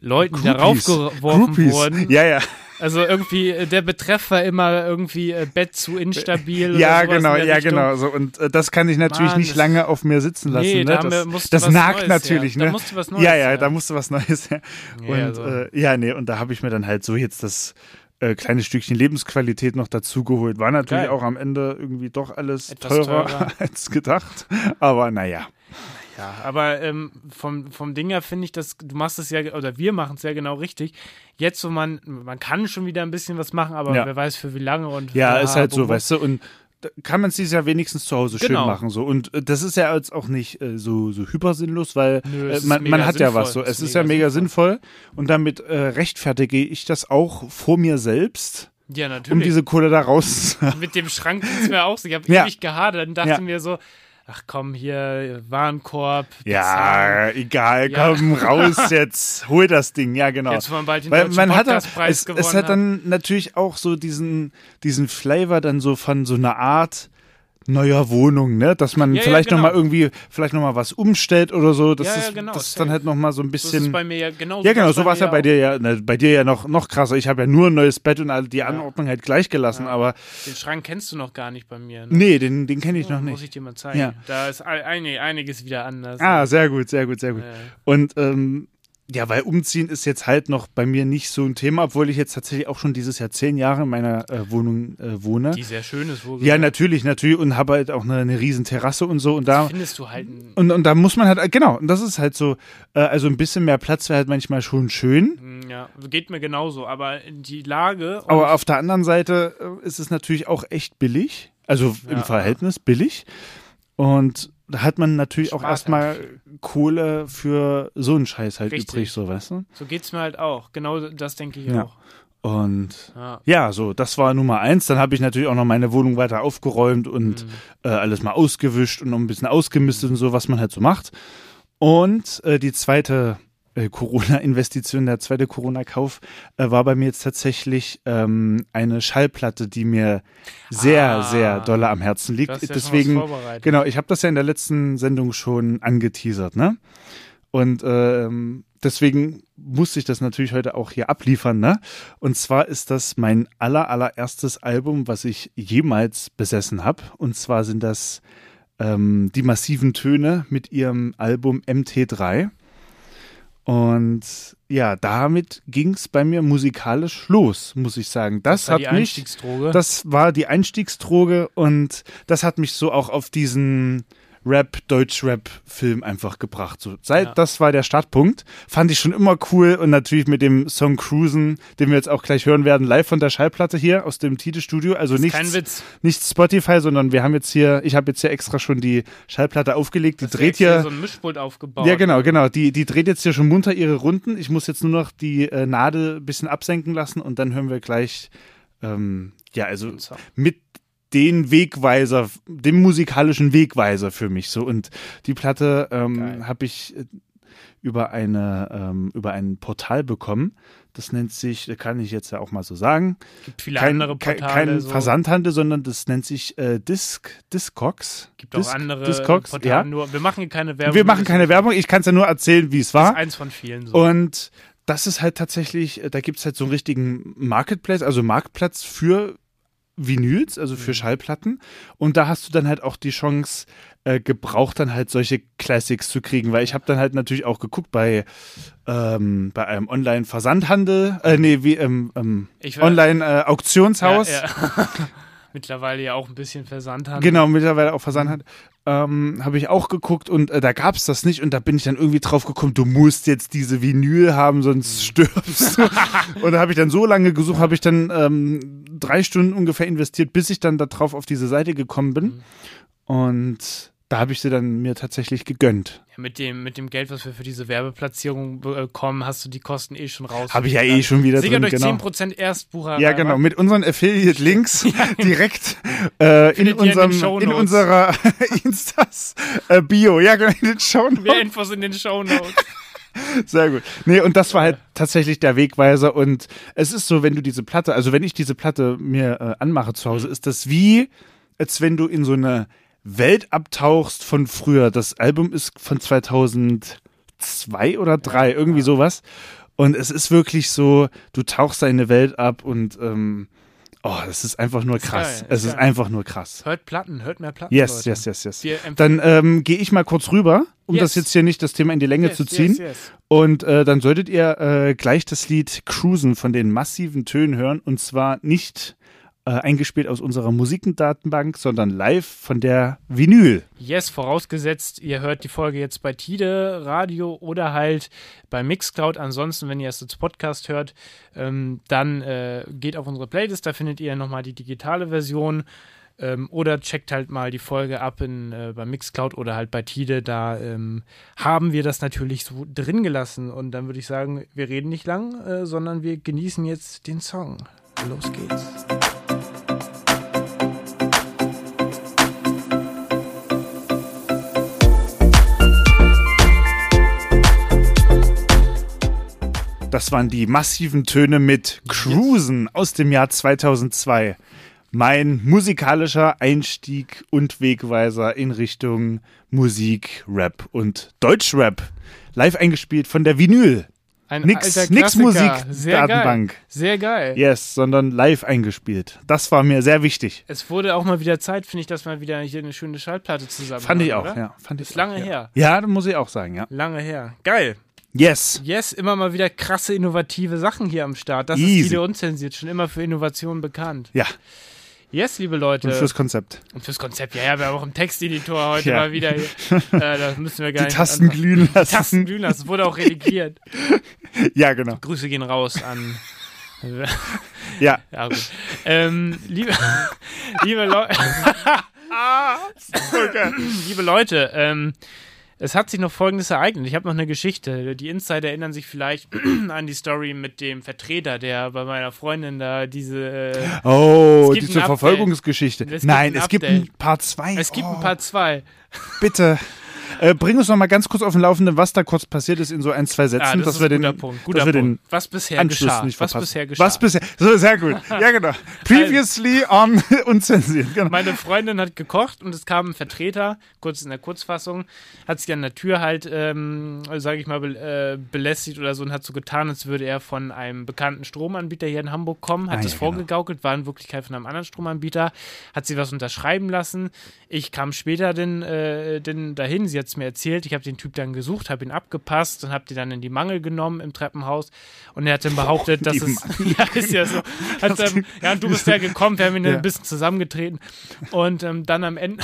Leuten, die Groupies. darauf geworfen Groupies. wurden. Ja, ja. Also irgendwie äh, der Betreff war immer irgendwie äh, Bett zu instabil. Ja, genau, ja, Richtung. genau. So, und äh, das kann ich natürlich Mann, nicht lange auf mir sitzen lassen. Nee, ne? da das musste das was nagt Neues natürlich, her. Da ne? musste was Neues ja, ja, her. da musste was Neues her. Ja, Und also. äh, ja, nee, und da habe ich mir dann halt so jetzt das äh, kleine Stückchen Lebensqualität noch dazu geholt. War natürlich Geil. auch am Ende irgendwie doch alles teurer, teurer. als gedacht. Aber naja. Ja, aber ähm, vom, vom Ding her finde ich, dass du machst es ja, oder wir machen es ja genau richtig. Jetzt, wo man, man kann schon wieder ein bisschen was machen, aber Ja. wer weiß für wie lange und Ja, bla, ist halt so, weißt du, und kann man es sich ja wenigstens zu Hause schön Genau. machen so und äh, das ist ja jetzt auch nicht äh, so so hypersinnlos, weil Nö, äh, ist man, mega man hat ja sinnvoll. was so, Es ist ist ja mega mega sinnvoll und damit äh, rechtfertige ich das auch vor mir selbst, Ja, um natürlich. diese Kohle da raus. Mit dem Schrank es mir auch so. Ich habe Ja. ewig gehadert und dachte Ja. mir so, ach komm, hier, Warenkorb. bezahlen. ja, egal, Ja. komm raus jetzt, hol das Ding, ja genau. Jetzt, wo man bald den Weil man hat, dann- es, gewonnen es hat dann natürlich auch so diesen, diesen Flavor dann so von so einer Art neuer Wohnung, ne? Dass man Ja, ja, vielleicht genau. noch mal irgendwie, vielleicht noch mal was umstellt oder so. Das Ja, ja, ist, genau, das ist dann halt noch mal so ein So ist es bisschen. bei mir ja genau ja, genau, so war es ja bei dir ja, ne, bei dir ja noch, noch krasser. Ich habe ja nur ein neues Bett und all die Anordnung halt gleich gelassen, aber Den Schrank kennst du noch gar nicht bei mir. Ne? nee, den, den kenne ich noch Muss nicht. ich dir mal zeigen. Ja. Da ist ein, ein, einiges wieder anders. Ah, sehr gut, sehr gut, sehr gut. Ja. Und ähm, ja, weil umziehen ist jetzt halt noch bei mir nicht so ein Thema, obwohl ich jetzt tatsächlich auch schon dieses Jahr zehn Jahre in meiner äh, Wohnung äh, wohne. Die sehr schön ist, wo Ja, natürlich, natürlich. Und habe halt auch eine, eine riesen Terrasse und so. Und da findest du halt und, und da muss man halt genau. Und das ist halt so äh, also ein bisschen mehr Platz wäre halt manchmal schon schön, ja, geht mir genauso, aber die Lage aber auf der anderen Seite äh, ist es natürlich auch echt billig, also im Ja. Verhältnis billig. Und da hat man natürlich auch Spart erstmal Kohle für so einen Scheiß halt Richtig. übrig, so weißt du? so geht's mir halt auch. Genau das denke ich Ja. auch. Und Ja. ja, so, das war Nummer eins. Dann habe ich natürlich auch noch meine Wohnung weiter aufgeräumt und Mhm. äh, alles mal ausgewischt und noch ein bisschen ausgemistet und so, was man halt so macht. Und äh, die zweite Corona-Investition, der zweite Corona-Kauf, äh, war bei mir jetzt tatsächlich ähm, eine Schallplatte, die mir sehr, Ah. sehr dolle am Herzen liegt. ja Deswegen, genau, ich habe das ja in der letzten Sendung schon angeteasert, ne? Und ähm, deswegen musste ich das natürlich heute auch hier abliefern, ne? Und zwar ist das mein aller, allererstes Album, was ich jemals besessen habe. Und zwar sind das ähm, die massiven Töne mit ihrem Album MT3. Und ja, damit ging es bei mir musikalisch los, muss ich sagen. Das, war hat die mich, Einstiegsdroge. das war die Einstiegsdroge und das hat mich so auch auf diesen Rap, Deutsch-Rap-Film einfach gebracht. So, seit Ja. das war der Startpunkt. Fand ich schon immer cool und natürlich mit dem Song Cruisen, den wir jetzt auch gleich hören werden, live von der Schallplatte hier aus dem Tide-Studio. Also nichts, nicht Spotify, sondern wir haben jetzt hier, ich habe jetzt hier extra schon die Schallplatte aufgelegt. Die Hast dreht hier. so ein Mischpult aufgebaut. Ja, genau, genau. Die, die dreht jetzt hier schon munter ihre Runden. Ich muss jetzt nur noch die äh, Nadel ein bisschen absenken lassen und dann hören wir gleich, ähm, ja, also mit den Wegweiser, dem musikalischen Wegweiser für mich so. Und die Platte ähm, habe ich äh, über eine ähm, über ein Portal bekommen. Das nennt sich, kann ich jetzt ja auch mal so sagen, Gibt viele kein, andere Portale. kein so. Versandhandel, sondern das nennt sich äh, Disc, Discogs. Gibt auch Disc, andere Discogs, Portale. ja. Nur, wir machen keine Werbung. Wir machen das keine Werbung, ich kann es ja nur erzählen, wie es ist war. eins von vielen so. Und das ist halt tatsächlich, äh, da gibt es halt so einen richtigen Marketplace, also Marktplatz für Vinyls, also für Schallplatten. Und da hast du dann halt auch die Chance, äh, gebraucht dann halt solche Classics zu kriegen, weil ich habe dann halt natürlich auch geguckt bei, ähm, bei einem Online-Versandhandel, äh, nee, wie, ähm, ähm, Online-Auktionshaus. Ja, ja. Mittlerweile ja auch ein bisschen Versandhandel. Genau, mittlerweile auch Versandhandel. Ähm, habe ich auch geguckt und äh, da gab es das nicht und da bin ich dann irgendwie drauf gekommen, du musst jetzt diese Vinyl haben, Mhm. sonst stirbst du. und da habe ich dann so lange gesucht, habe ich dann ähm, drei Stunden ungefähr investiert, bis ich dann da drauf auf diese Seite gekommen bin. Mhm. Und da habe ich sie dann mir tatsächlich gegönnt. Ja, mit, dem, mit dem Geld, was wir für diese Werbeplatzierung bekommen, hast du die Kosten eh schon raus. Habe ich ja eh schon wieder Sicher drin, durch genau. 10% Erstbucher. Ja, genau, mit unseren Affiliate-Links direkt äh, in, in unserem, in Shownotes. unserer Instas äh, Bio. Ja, genau, in den Shownotes. Mehr Infos in den Shownotes. Sehr gut. Nee, und das war halt tatsächlich der Wegweiser. Und es ist so, wenn du diese Platte, also wenn ich diese Platte mir äh, anmache zu Hause, ist das wie, als wenn du in so eine Welt abtauchst von früher. Das Album ist von 2002 oder 3, irgendwie sowas. Und es ist wirklich so, du tauchst da in eine Welt ab und ähm, oh, das ist einfach nur Ist krass. geil, es ist geil. einfach nur krass. Hört Platten, hört mehr Platten. Yes, Leute. yes, yes, yes. Dann ähm, gehe ich mal kurz rüber, um Yes. das jetzt hier nicht das Thema in die Länge Yes, zu ziehen. yes. Und äh, dann solltet ihr äh, gleich das Lied Cruisen von den massiven Tönen hören. Und zwar nicht äh, eingespielt aus unserer Musikendatenbank, sondern live von der Vinyl. Yes, vorausgesetzt, ihr hört die Folge jetzt bei Tide Radio oder halt bei Mixcloud. Ansonsten, wenn ihr es als Podcast hört, ähm, dann äh, geht auf unsere Playlist, da findet ihr nochmal die digitale Version. Ähm, oder checkt halt mal die Folge ab in, äh, bei Mixcloud oder halt bei Tide. Da ähm, haben wir das natürlich so drin gelassen. Und dann würde ich sagen, wir reden nicht lang, äh, sondern wir genießen jetzt den Song. Los geht's. Das waren die massiven Töne mit Cruisen aus dem Jahr 2002. Mein musikalischer Einstieg und Wegweiser in Richtung Musik, Rap und Deutschrap. Live eingespielt von der Vinyl. Ein Nix- nix Klassiker. Musik, Sehr geil. Yes, sondern live eingespielt. Das war mir sehr wichtig. Es wurde auch mal wieder Zeit, finde ich, dass wir wieder hier eine schöne Schallplatte zusammen Fand ich auch, oder? ja. Fand Ist ich lange auch, ja. her. Ja, muss ich auch sagen, ja. Lange her. Geil. Yes. Yes, immer mal wieder krasse, innovative Sachen hier am Start. Das Easy. ist Tide Unzensiert, schon immer für Innovationen bekannt. Ja, Yes, liebe Leute. und fürs Konzept. Und fürs Konzept. Ja, ja, wir haben auch einen Texteditor heute Ja. mal wieder hier. äh, das müssen wir gar Die nicht. Tasten anfangen. glühen lassen. Tasten glühen lassen. Wurde auch redigiert. Ja, genau. Grüße gehen raus an. Ja. Ja, gut. Ähm, liebe, liebe, Leu liebe Leute, ähm, es hat sich noch Folgendes ereignet. Ich habe noch eine Geschichte. Die Insider erinnern sich vielleicht an die Story mit dem Vertreter, der bei meiner Freundin da diese. Äh, Oh, diese. Verfolgungsgeschichte. Es Nein, ein es gibt ein Part 2. es gibt oh, ein paar zwei. Bitte. Äh, bring uns noch mal ganz kurz auf den Laufenden, was da kurz passiert ist in so ein, zwei Sätzen, Ah, das dass ist wir ein den, guter Punkt. Guter dass wir Punkt. den Was bisher Anschluss geschah. nicht Was bisher geschah. Was bisher, so, sehr gut. Ja, genau. Previously on unzensiert. Genau. Meine Freundin hat gekocht und es kam ein Vertreter, kurz in der Kurzfassung, hat sich an der Tür halt, ähm, sage ich mal, be äh, belästigt oder so und hat so getan, als würde er von einem bekannten Stromanbieter hier in Hamburg kommen, hat Ah, das ja, genau. vorgegaukelt, war in Wirklichkeit von einem anderen Stromanbieter, hat sie was unterschreiben lassen. Ich kam später denn, äh, denn dahin, sie hat es mir erzählt, ich habe den Typ dann gesucht, habe ihn abgepasst und habe die dann in die Mangel genommen im Treppenhaus und er hat dann behauptet, dass Die es, ja, ist ja so, hat, ähm, ja, und du bist ja gekommen, wir haben ihn Ja. ein bisschen zusammengetreten und ähm, dann am Ende,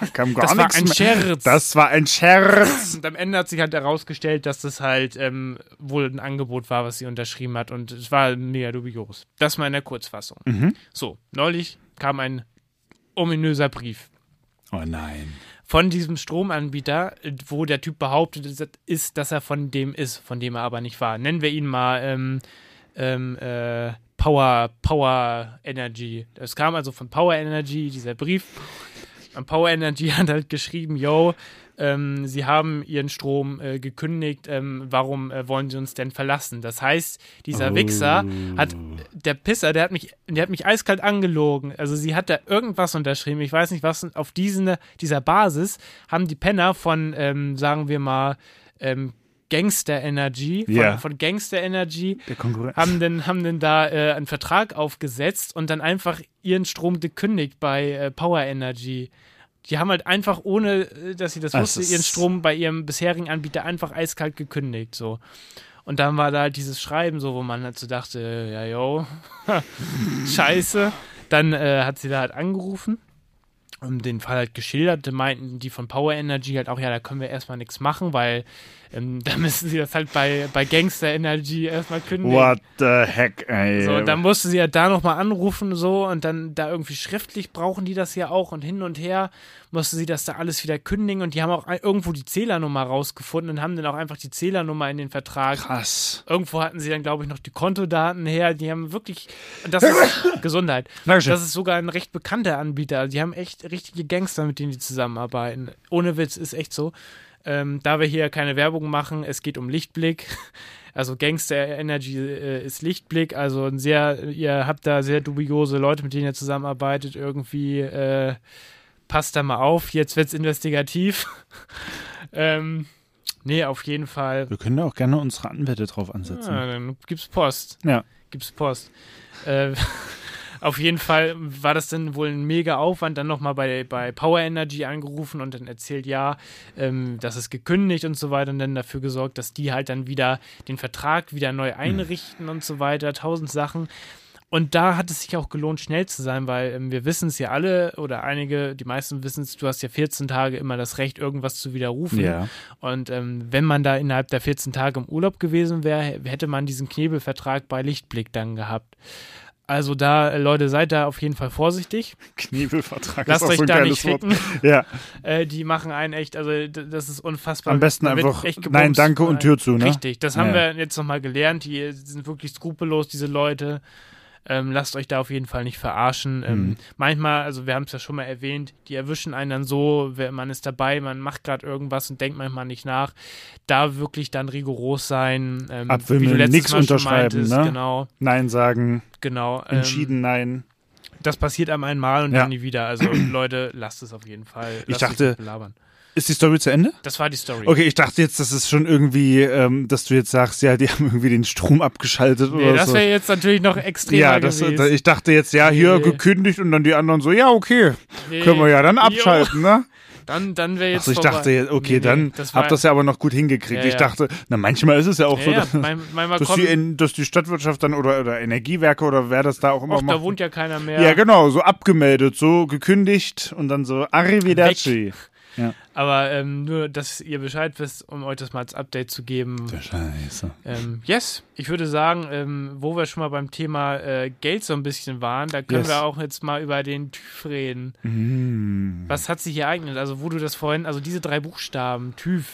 Da kam gar das war ein mehr. Scherz. Das war ein Scherz. und am Ende hat sich halt herausgestellt, dass das halt ähm, wohl ein Angebot war, was sie unterschrieben hat und es war mega dubios. Das mal in der Kurzfassung. Mhm. So, neulich kam ein ominöser Brief Oh nein. Von diesem Stromanbieter, wo der Typ behauptet ist, dass er von dem ist, von dem er aber nicht war. Nennen wir ihn mal ähm, ähm, äh, Power, Power Energy. Es kam also von Power Energy, dieser Brief. Und Power Energy hat halt geschrieben, yo, ähm, sie haben ihren Strom äh, gekündigt, ähm, warum äh, wollen sie uns denn verlassen? Das heißt, dieser Wichser hat, der Pisser, der hat mich, der hat mich eiskalt angelogen. Also sie hat da irgendwas unterschrieben, ich weiß nicht was, auf diesen, dieser Basis haben die Penner von, ähm, sagen wir mal, ähm, Gangster Energy, von, Ja. von Gangster Energy, haben denn, haben denn da äh, einen Vertrag aufgesetzt und dann einfach ihren Strom gekündigt bei äh, Power Energy. Die haben halt einfach, ohne äh, dass sie das wusste, ihren Strom bei ihrem bisherigen Anbieter einfach eiskalt gekündigt. So. Und dann war da halt dieses Schreiben, so, wo man halt so dachte, ja, yo, scheiße. Dann äh, hat sie da halt angerufen und den Fall halt geschildert. Meinten die von Power Energy halt auch, ja, da können wir erstmal nichts machen, weil ähm, da müssen sie das halt bei, bei Gangster Energy erstmal kündigen. What the heck, ey. So, dann musste sie ja da nochmal anrufen so und dann da irgendwie schriftlich brauchen die das ja auch und hin und her musste sie das da alles wieder kündigen und die haben auch irgendwo die Zählernummer rausgefunden und haben dann auch einfach die Zählernummer in den Vertrag. Krass. Irgendwo hatten sie dann, glaube ich, noch die Kontodaten her. Die haben wirklich, und das ist Gesundheit. Dankeschön. Das ist sogar ein recht bekannter Anbieter. Also Die haben echt richtige Gangster, mit denen die zusammenarbeiten. Ohne Witz, ist echt so. Ähm, da wir hier keine Werbung machen, es geht um Lichtblick. Also Gangster Energy äh, ist Lichtblick. Also ein sehr, ihr habt da sehr dubiose Leute, mit denen ihr zusammenarbeitet. Irgendwie äh, passt da mal auf. Jetzt wird's investigativ. ähm, nee, auf jeden Fall. Wir können da auch gerne unsere Anwälte drauf ansetzen. Ja, dann gibt's Post. Ja. Gibt's Post. Äh, auf jeden Fall war das dann wohl ein mega Aufwand, dann nochmal bei, bei Power Energy angerufen und dann erzählt, ja, ähm, das ist gekündigt und so weiter und dann dafür gesorgt, dass die halt dann wieder den Vertrag wieder neu einrichten und so weiter, tausend Sachen. Und da hat es sich auch gelohnt, schnell zu sein, weil ähm, wir wissen es ja alle oder einige, die meisten wissen es, du hast ja 14 Tage immer das Recht, irgendwas zu widerrufen. Ja. Und ähm, wenn man da innerhalb der 14 Tage im Urlaub gewesen wäre, hätte man diesen Knebelvertrag bei Lichtblick dann gehabt. Also da, äh, Leute, seid da auf jeden Fall vorsichtig. Knebelvertrag Lasst ist auch euch so ein da nicht Wort. ficken. Ja, Äh, die machen einen echt, also das ist unfassbar. am besten einfach Nein, danke und Tür zu, ne? Richtig, das haben Ja. wir jetzt nochmal gelernt. Die sind wirklich skrupellos, diese Leute. Ähm, lasst euch da auf jeden Fall nicht verarschen. Ähm, Mhm. manchmal, also wir haben es ja schon mal erwähnt, die erwischen einen dann so, man ist dabei, man macht gerade irgendwas und denkt manchmal nicht nach. Da wirklich dann rigoros sein. Ähm, Abwimmeln, schon unterschreiben, meintest, ne? Genau, Nein sagen, genau. Ähm, entschieden nein. Das passiert einem einmal und Ja. dann nie wieder. Also Leute, lasst es auf jeden Fall. Ich Lasst euch dachte-. Ist die Story zu Ende? Das war die Story. Okay, ich dachte jetzt, das ist schon irgendwie, ähm, dass du jetzt sagst, ja, die haben irgendwie den Strom abgeschaltet Nee, oder das so. wäre jetzt natürlich noch extremer ja, das, gewesen. da- ich dachte jetzt, ja, hier Nee. gekündigt und dann die anderen so, ja, okay, Nee. können wir ja dann Jo. abschalten, ne? Dann, dann wäre jetzt Achso, ich vorbei. dachte, jetzt, okay, Nee, nee, dann das habt das ja aber noch gut hingekriegt. Ja, Ich ja. dachte, na, manchmal ist es ja auch ja, so, dass, mein, manchmal dass, die, dass die Stadtwirtschaft dann oder, oder Energiewerke oder wer das da auch immer och, da macht. wohnt ja keiner mehr. Ja, genau, so abgemeldet, so gekündigt und dann so Arrivederci. Aber ähm, nur, dass ihr Bescheid wisst, um euch das mal als Update zu geben. Scheiße. Ähm, yes, ich würde sagen, ähm, wo wir schon mal beim Thema äh, Geld so ein bisschen waren, da können Yes. wir auch jetzt mal über den TÜV reden. Mm. Was hat sich ereignet? Also, wo du das vorhin, also diese drei Buchstaben, TÜV,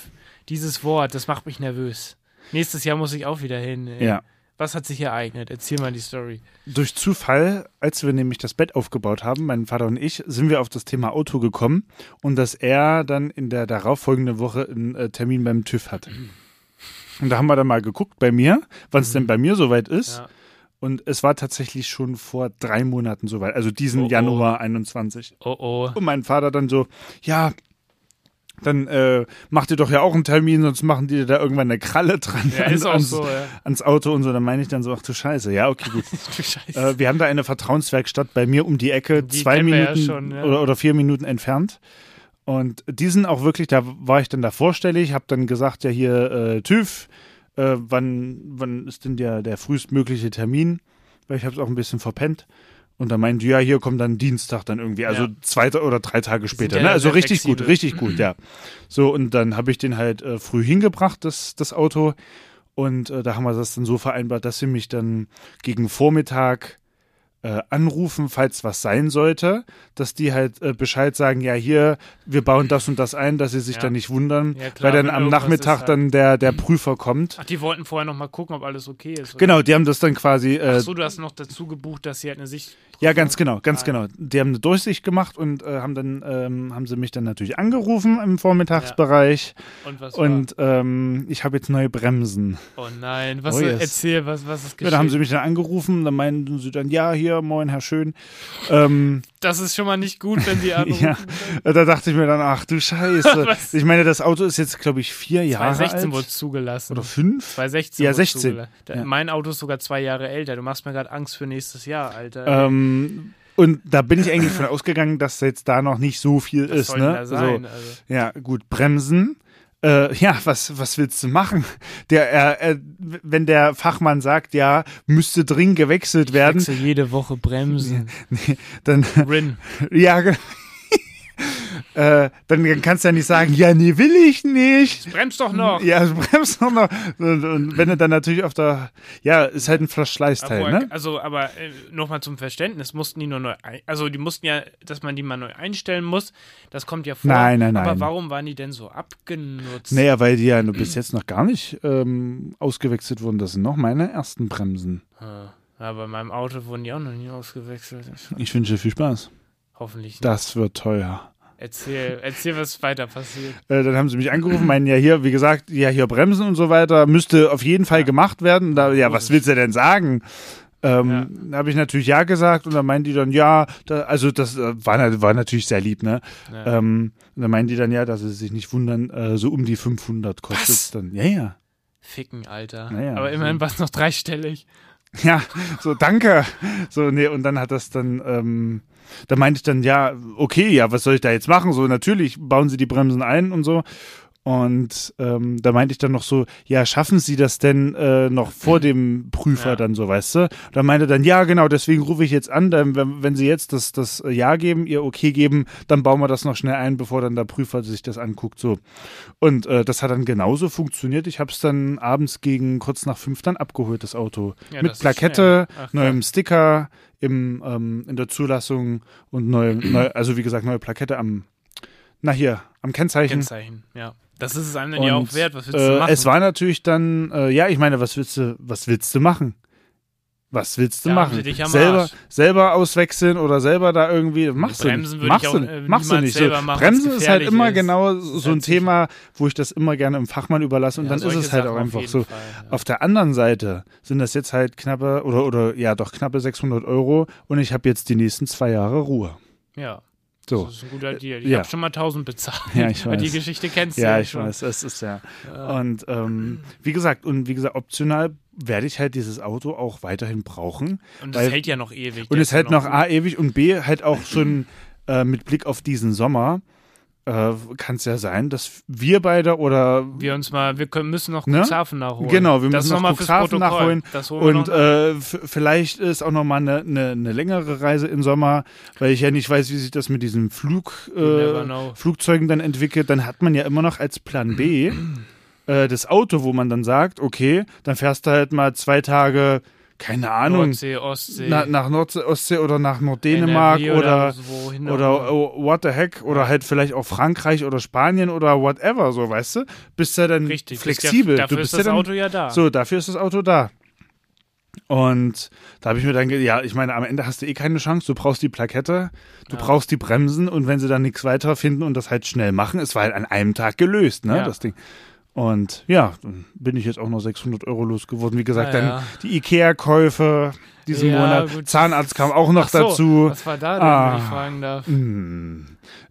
dieses Wort, das macht mich nervös. Nächstes Jahr muss ich auch wieder hin. ey. Ja. Was hat sich ereignet? Erzähl mal die Story. Durch Zufall, als wir nämlich das Bett aufgebaut haben, mein Vater und ich, sind wir auf das Thema Auto gekommen und dass er dann in der darauffolgenden Woche einen äh, Termin beim TÜV hat. Und da haben wir dann mal geguckt bei mir, wann es denn bei mir soweit ist. Ja. Und es war tatsächlich schon vor drei Monaten soweit, also diesen Oh, oh. Januar 21. Oh oh. Und mein Vater dann so, ja, dann äh, macht ihr doch ja auch einen Termin, sonst machen die dir da irgendwann eine Kralle dran Ja, ist auch ans, so, ja. ans Auto und so. Dann meine ich dann so, ach du Scheiße, ja, okay, gut. Du Scheiße. Äh, wir haben da eine Vertrauenswerkstatt bei mir um die Ecke, Die zwei wir ja Minuten schon, oder, oder vier Minuten entfernt. Und die sind auch wirklich, da war ich dann da vorstellig, habe dann gesagt, ja hier äh, TÜV, äh, wann, wann ist denn der, der frühestmögliche Termin? Weil ich habe es auch ein bisschen verpennt. Und da meinen die, ja, hier kommt dann Dienstag dann irgendwie, also Ja. zwei oder drei Tage später. ja ne? Also richtig gut, flexibel. richtig gut, ja. So, und dann habe ich den halt äh, früh hingebracht, das, das Auto. Und äh, da haben wir das dann so vereinbart, dass sie mich dann gegen Vormittag äh, anrufen, falls was sein sollte, dass die halt äh, Bescheid sagen, ja hier, wir bauen das und das ein, dass sie sich Ja. dann nicht wundern, Ja, klar, weil dann am Nachmittag halt. dann der, der Prüfer kommt. Ach, die wollten vorher noch mal gucken, ob alles okay ist. oder? Genau, die haben das dann quasi, äh, Ach so, du hast noch dazu gebucht, dass sie halt eine Sicht. ja ganz genau, ganz Ah, genau. Die haben eine Durchsicht gemacht und äh, haben dann, ähm, haben sie mich dann natürlich angerufen im Vormittagsbereich Und was und ähm, ich habe jetzt neue Bremsen. Oh nein, was Oh, yes. erzähl, was, was ist Ja, geschehen? da haben sie mich dann angerufen, dann meinten sie dann, ja, hier, hier, moin, Herr Schön. Ähm, Das ist schon mal nicht gut, wenn sie anrufen. ja, da dachte ich mir dann, ach du Scheiße. Ich meine, das Auto ist jetzt, glaube ich, vier Jahre 2016 alt. wurde zugelassen. Oder fünf? 2016 Ja, wurde es 16. zugelassen. Da- Ja. Mein Auto ist sogar zwei Jahre älter. Du machst mir gerade Angst für nächstes Jahr, Alter. Ähm, und da bin ich eigentlich von ausgegangen, dass jetzt da noch nicht so viel Was ist. Ne? da sein? So. Also, Ja, gut, bremsen. Äh, ja, was, was willst du machen? Der, er, er, wenn der Fachmann sagt, ja, müsste dringend gewechselt werden, wechsel jede Woche Bremsen. dann, Rin. ja, ge- äh, dann kannst du ja nicht sagen, ja, nee, will ich nicht. Bremst doch noch. Ja, also bremst noch noch. Und, und wenn du dann natürlich auf der, ja, ist halt ein Verschleißteil, Aber, ne? Also, aber äh, nochmal zum Verständnis, mussten die nur neu, ein, also die mussten ja, dass man die mal neu einstellen muss, das kommt ja vor. Nein, nein, Aber nein. warum waren die denn so abgenutzt? Naja, weil die ja bis jetzt noch gar nicht ähm, ausgewechselt wurden. Das sind noch meine ersten Bremsen. Ah, Ja, bei meinem Auto wurden die auch noch nie ausgewechselt. Ich wünsche dir viel Spaß. Hoffentlich nicht. Das wird teuer. Erzähl, erzähl, was weiter passiert. Äh, dann haben sie mich angerufen, meinen ja hier, wie gesagt, ja hier Bremsen und so weiter, müsste auf jeden Fall gemacht werden. Da, ja, was willst du denn sagen? Ähm, Da habe ich natürlich ja gesagt und dann meinen die dann, ja, da, also das äh, war, war natürlich sehr lieb, ne? Ja. Ähm, und dann meinen die dann ja, dass sie sich nicht wundern, äh, so um die 500 kostet Was? dann. Ja, ja. Ficken, Alter. Naja, aber so. immerhin war es noch dreistellig. Ja, so danke. So, nee, und dann hat das dann, ähm, da meinte ich dann, ja, okay, ja, was soll ich da jetzt machen? So, natürlich bauen sie die Bremsen ein und so. Und ähm, da meinte ich dann noch so, ja, schaffen Sie das denn äh, noch vor dem Prüfer Ja. dann so, weißt du? Da meinte dann, ja, genau, deswegen rufe ich jetzt an, dann, wenn, wenn Sie jetzt das, das Ja geben, ihr Okay geben, dann bauen wir das noch schnell ein, bevor dann der Prüfer sich das anguckt, so. Und äh, das hat dann genauso funktioniert. Ich habe es dann abends gegen kurz nach fünf dann abgeholt, das Auto. Ja, Mit das Plakette. Ach, neuem Sticker im, ähm, in der Zulassung und neu, neu, also wie gesagt, neue Plakette am, na hier, am Kennzeichen. Kennzeichen, ja. Das ist es einem dann ja auch wert. Was willst du äh, machen? Es war natürlich dann, äh, ja, ich meine, was willst du, was willst du machen? Was willst du haben machen? selber, Arsch. selber auswechseln oder selber da irgendwie, machst Bremsen du würde nicht. ich Machst auch, du, äh, nicht. machst du nicht. So, selber machen, Bremsen ist halt immer ist. genau so ein Thema, wo ich das immer gerne im Fachmann überlasse und Ja, dann ist es halt Sachen auch einfach so. Fall, ja. Auf der anderen Seite sind das jetzt halt knappe oder oder ja doch knappe 600 Euro und ich habe jetzt die nächsten zwei Jahre Ruhe. Ja. So. Das ist ein guter Deal. Ich ja. habe schon mal 1000 bezahlt. Ja, ich Weil Die weiß. Geschichte kennst du Ja, ja ich schon. weiß, es ist ja. Ja. Und ähm, wie gesagt, und wie gesagt, optional werde ich halt dieses Auto auch weiterhin brauchen. Und das weil- hält ja noch ewig. Und es hält noch gut. A ewig und B halt auch schon äh, mit Blick auf diesen Sommer äh, kann es ja sein, dass wir beide oder Wir uns mal, wir können, müssen noch Ne? Cuxhaven nachholen. Genau, wir das müssen noch Cuxhaven nachholen. Und äh, vielleicht ist auch noch mal eine, eine, eine längere Reise im Sommer, weil ich ja nicht weiß, wie sich das mit diesen Flug, äh. Flugzeugen dann entwickelt. Dann hat man ja immer noch als Plan B äh, das Auto, wo man dann sagt, okay, dann fährst du halt mal zwei Tage, keine Ahnung, Nordsee, Ostsee. na, nach Nordsee, Ostsee oder nach Norddänemark oder auch oder immer. oh, what the heck oder halt vielleicht auch Frankreich oder Spanien oder whatever, so weißt du, bist ja dann Richtig, flexibel. Dafür du bist ist das ja dann, Auto ja da. So, dafür ist das Auto da. Und da habe ich mir dann, ge- ja, ich meine, am Ende hast du eh keine Chance. Du brauchst die Plakette, du Ja. brauchst die Bremsen und wenn sie dann nichts weiter finden und das halt schnell machen, es war halt an einem Tag gelöst, ne, Ja. das Ding. Und ja, dann bin ich jetzt auch noch 600 Euro losgeworden. Wie gesagt, Na dann ja. die Ikea-Käufe diesen Ja, Monat. gut. Zahnarzt kam auch noch so, dazu. Was war da denn, Ah. wenn ich fragen darf? Hm.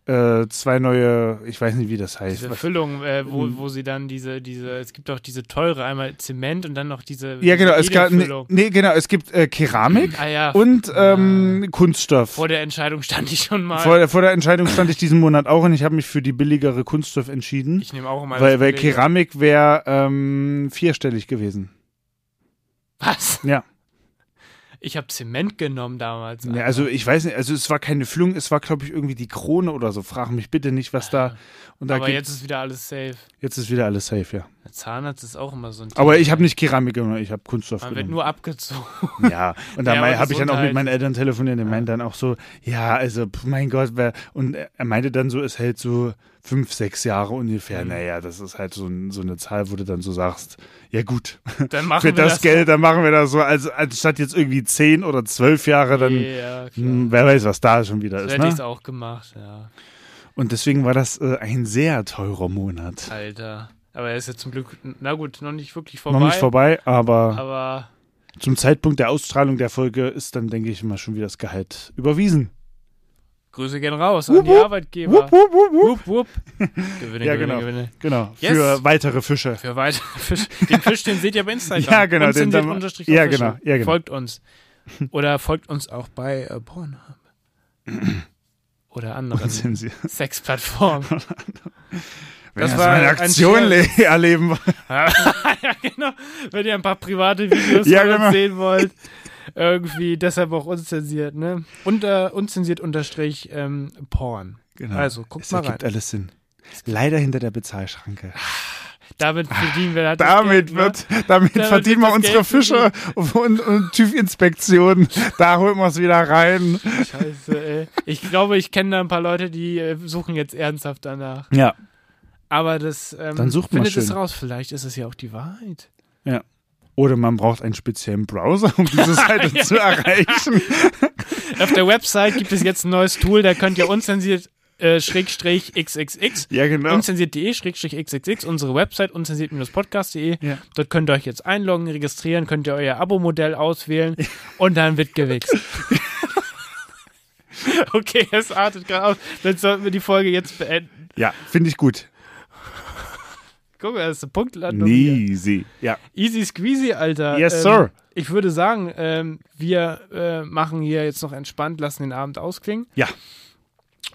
Äh, zwei neue, ich weiß nicht, wie das heißt. Diese Füllung, äh, wo, Mhm. wo sie dann diese, diese, es gibt auch diese teure, einmal Zement und dann noch diese ja, genau, es gab, nee, nee, genau, es gibt äh, Keramik Ah ja, und ähm, Kunststoff. vor der Entscheidung stand ich schon mal. Vor, der- vor der Entscheidung stand ich diesen Monat auch und ich habe mich für die billigere Kunststoff entschieden. ich nehme auch mal Weil, weil. Keramik wäre ähm, vierstellig gewesen. Was? Ja. Ich habe Zement genommen damals. ja. Also ich weiß nicht, also es war keine Füllung, es war glaube ich irgendwie die Krone oder so. Frag mich bitte nicht, was da. Und da Aber jetzt ist wieder alles safe. jetzt ist wieder alles safe, ja. Der Zahnarzt ist auch immer so ein Aber Thema. ich habe nicht Keramik genommen, ich habe Kunststoff Man wird genommen. nur abgezogen. Ja, und da Ja, aber habe ich dann auch mit meinen Eltern telefoniert, die meinten dann auch so, ja, also mein Gott, wer, und er meinte dann so, es hält so fünf, sechs Jahre ungefähr. Mhm. Naja, das ist halt so, so eine Zahl, wo du dann so sagst, ja gut, Dann machen für wir das, das Geld, dann machen wir das so, als anstatt jetzt irgendwie zehn oder zwölf Jahre, dann Ja, klar. hm, wer weiß, was da schon wieder So ist. hätte ich es Ne? auch gemacht, ja. Und deswegen war das äh, ein sehr teurer Monat. Alter. Aber er ist jetzt zum Glück, na gut, noch nicht wirklich vorbei. Noch nicht vorbei, aber Aber Zum Zeitpunkt der Ausstrahlung der Folge ist dann, denke ich mal, schon wieder das Gehalt überwiesen. Grüße gehen raus an die Arbeitgeber. Wupp, wupp, wupp. Wupp, wupp. Gewinne, Ja, gewinne, genau. gewinne. Genau, Yes. für weitere Fische. Für weitere Fisch. Den Fisch, den seht ihr bei Instagram. Ja, genau, den dann- unterstrich ja, genau, ja, genau. Folgt uns. Oder folgt uns auch bei äh, Pornhub. Oder anderen. Sexplattformen. Wenn Das das war eine ein Aktion le- erleben. ja, genau. Wenn ihr ein paar private Videos Ja, genau. sehen wollt. Irgendwie, deshalb auch unzensiert, ne? Unter, unzensiert unterstrich ähm, Porn. Genau. Also, guckt es mal rein. ergibt alles Sinn. Leider hinter der Bezahlschranke. Damit verdienen wir halt Damit ne? wird, damit, Damit verdienen wir unsere Geld Fische und, und TÜV-Inspektionen. Da holen wir es wieder rein. Scheiße, ey. Ich glaube, ich kenne da ein paar Leute, die äh, suchen jetzt ernsthaft danach. Ja. Aber das ähm, Dann sucht findet es raus. Vielleicht ist es ja auch die Wahrheit. Ja. Oder man braucht einen speziellen Browser, um diese Seite zu erreichen. Auf der Website gibt es jetzt ein neues Tool, da könnt ihr unzensiert äh, Schrägstrich XXX Ja, genau. unzensiert.de Schrägstrich XXX, unsere Website unzensiert-podcast.de. Ja. Dort könnt ihr euch jetzt einloggen, registrieren, könnt ihr euer Abo-Modell auswählen und dann wird gewichst. okay, es artet gerade aus. Dann sollten wir die Folge jetzt beenden. Ja, finde ich gut. Guck mal, das ist eine Punktlandung. hier. Easy. Ja. Easy squeezy, Alter. Yes, ähm, sir. Ich würde sagen, ähm, wir äh, machen hier jetzt noch entspannt, lassen den Abend ausklingen. Ja.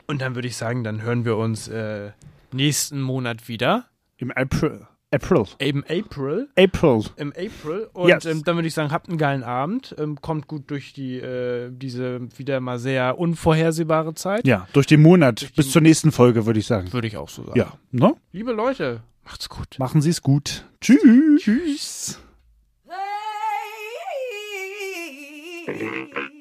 Und dann würde ich sagen, dann hören wir uns äh, nächsten Monat wieder. Im April. April. Im April. April. Im April. Und Yes. ähm, dann würde ich sagen, habt einen geilen Abend. Ähm, kommt gut durch die äh, diese wieder mal sehr unvorhersehbare Zeit. Ja, durch den Monat. Durch bis die- zur nächsten Folge, würde ich sagen. Würde ich auch so sagen. Ja. Ne? Liebe Leute, macht's gut. Machen Sie es gut. Tschüss. Tschüss. Hey.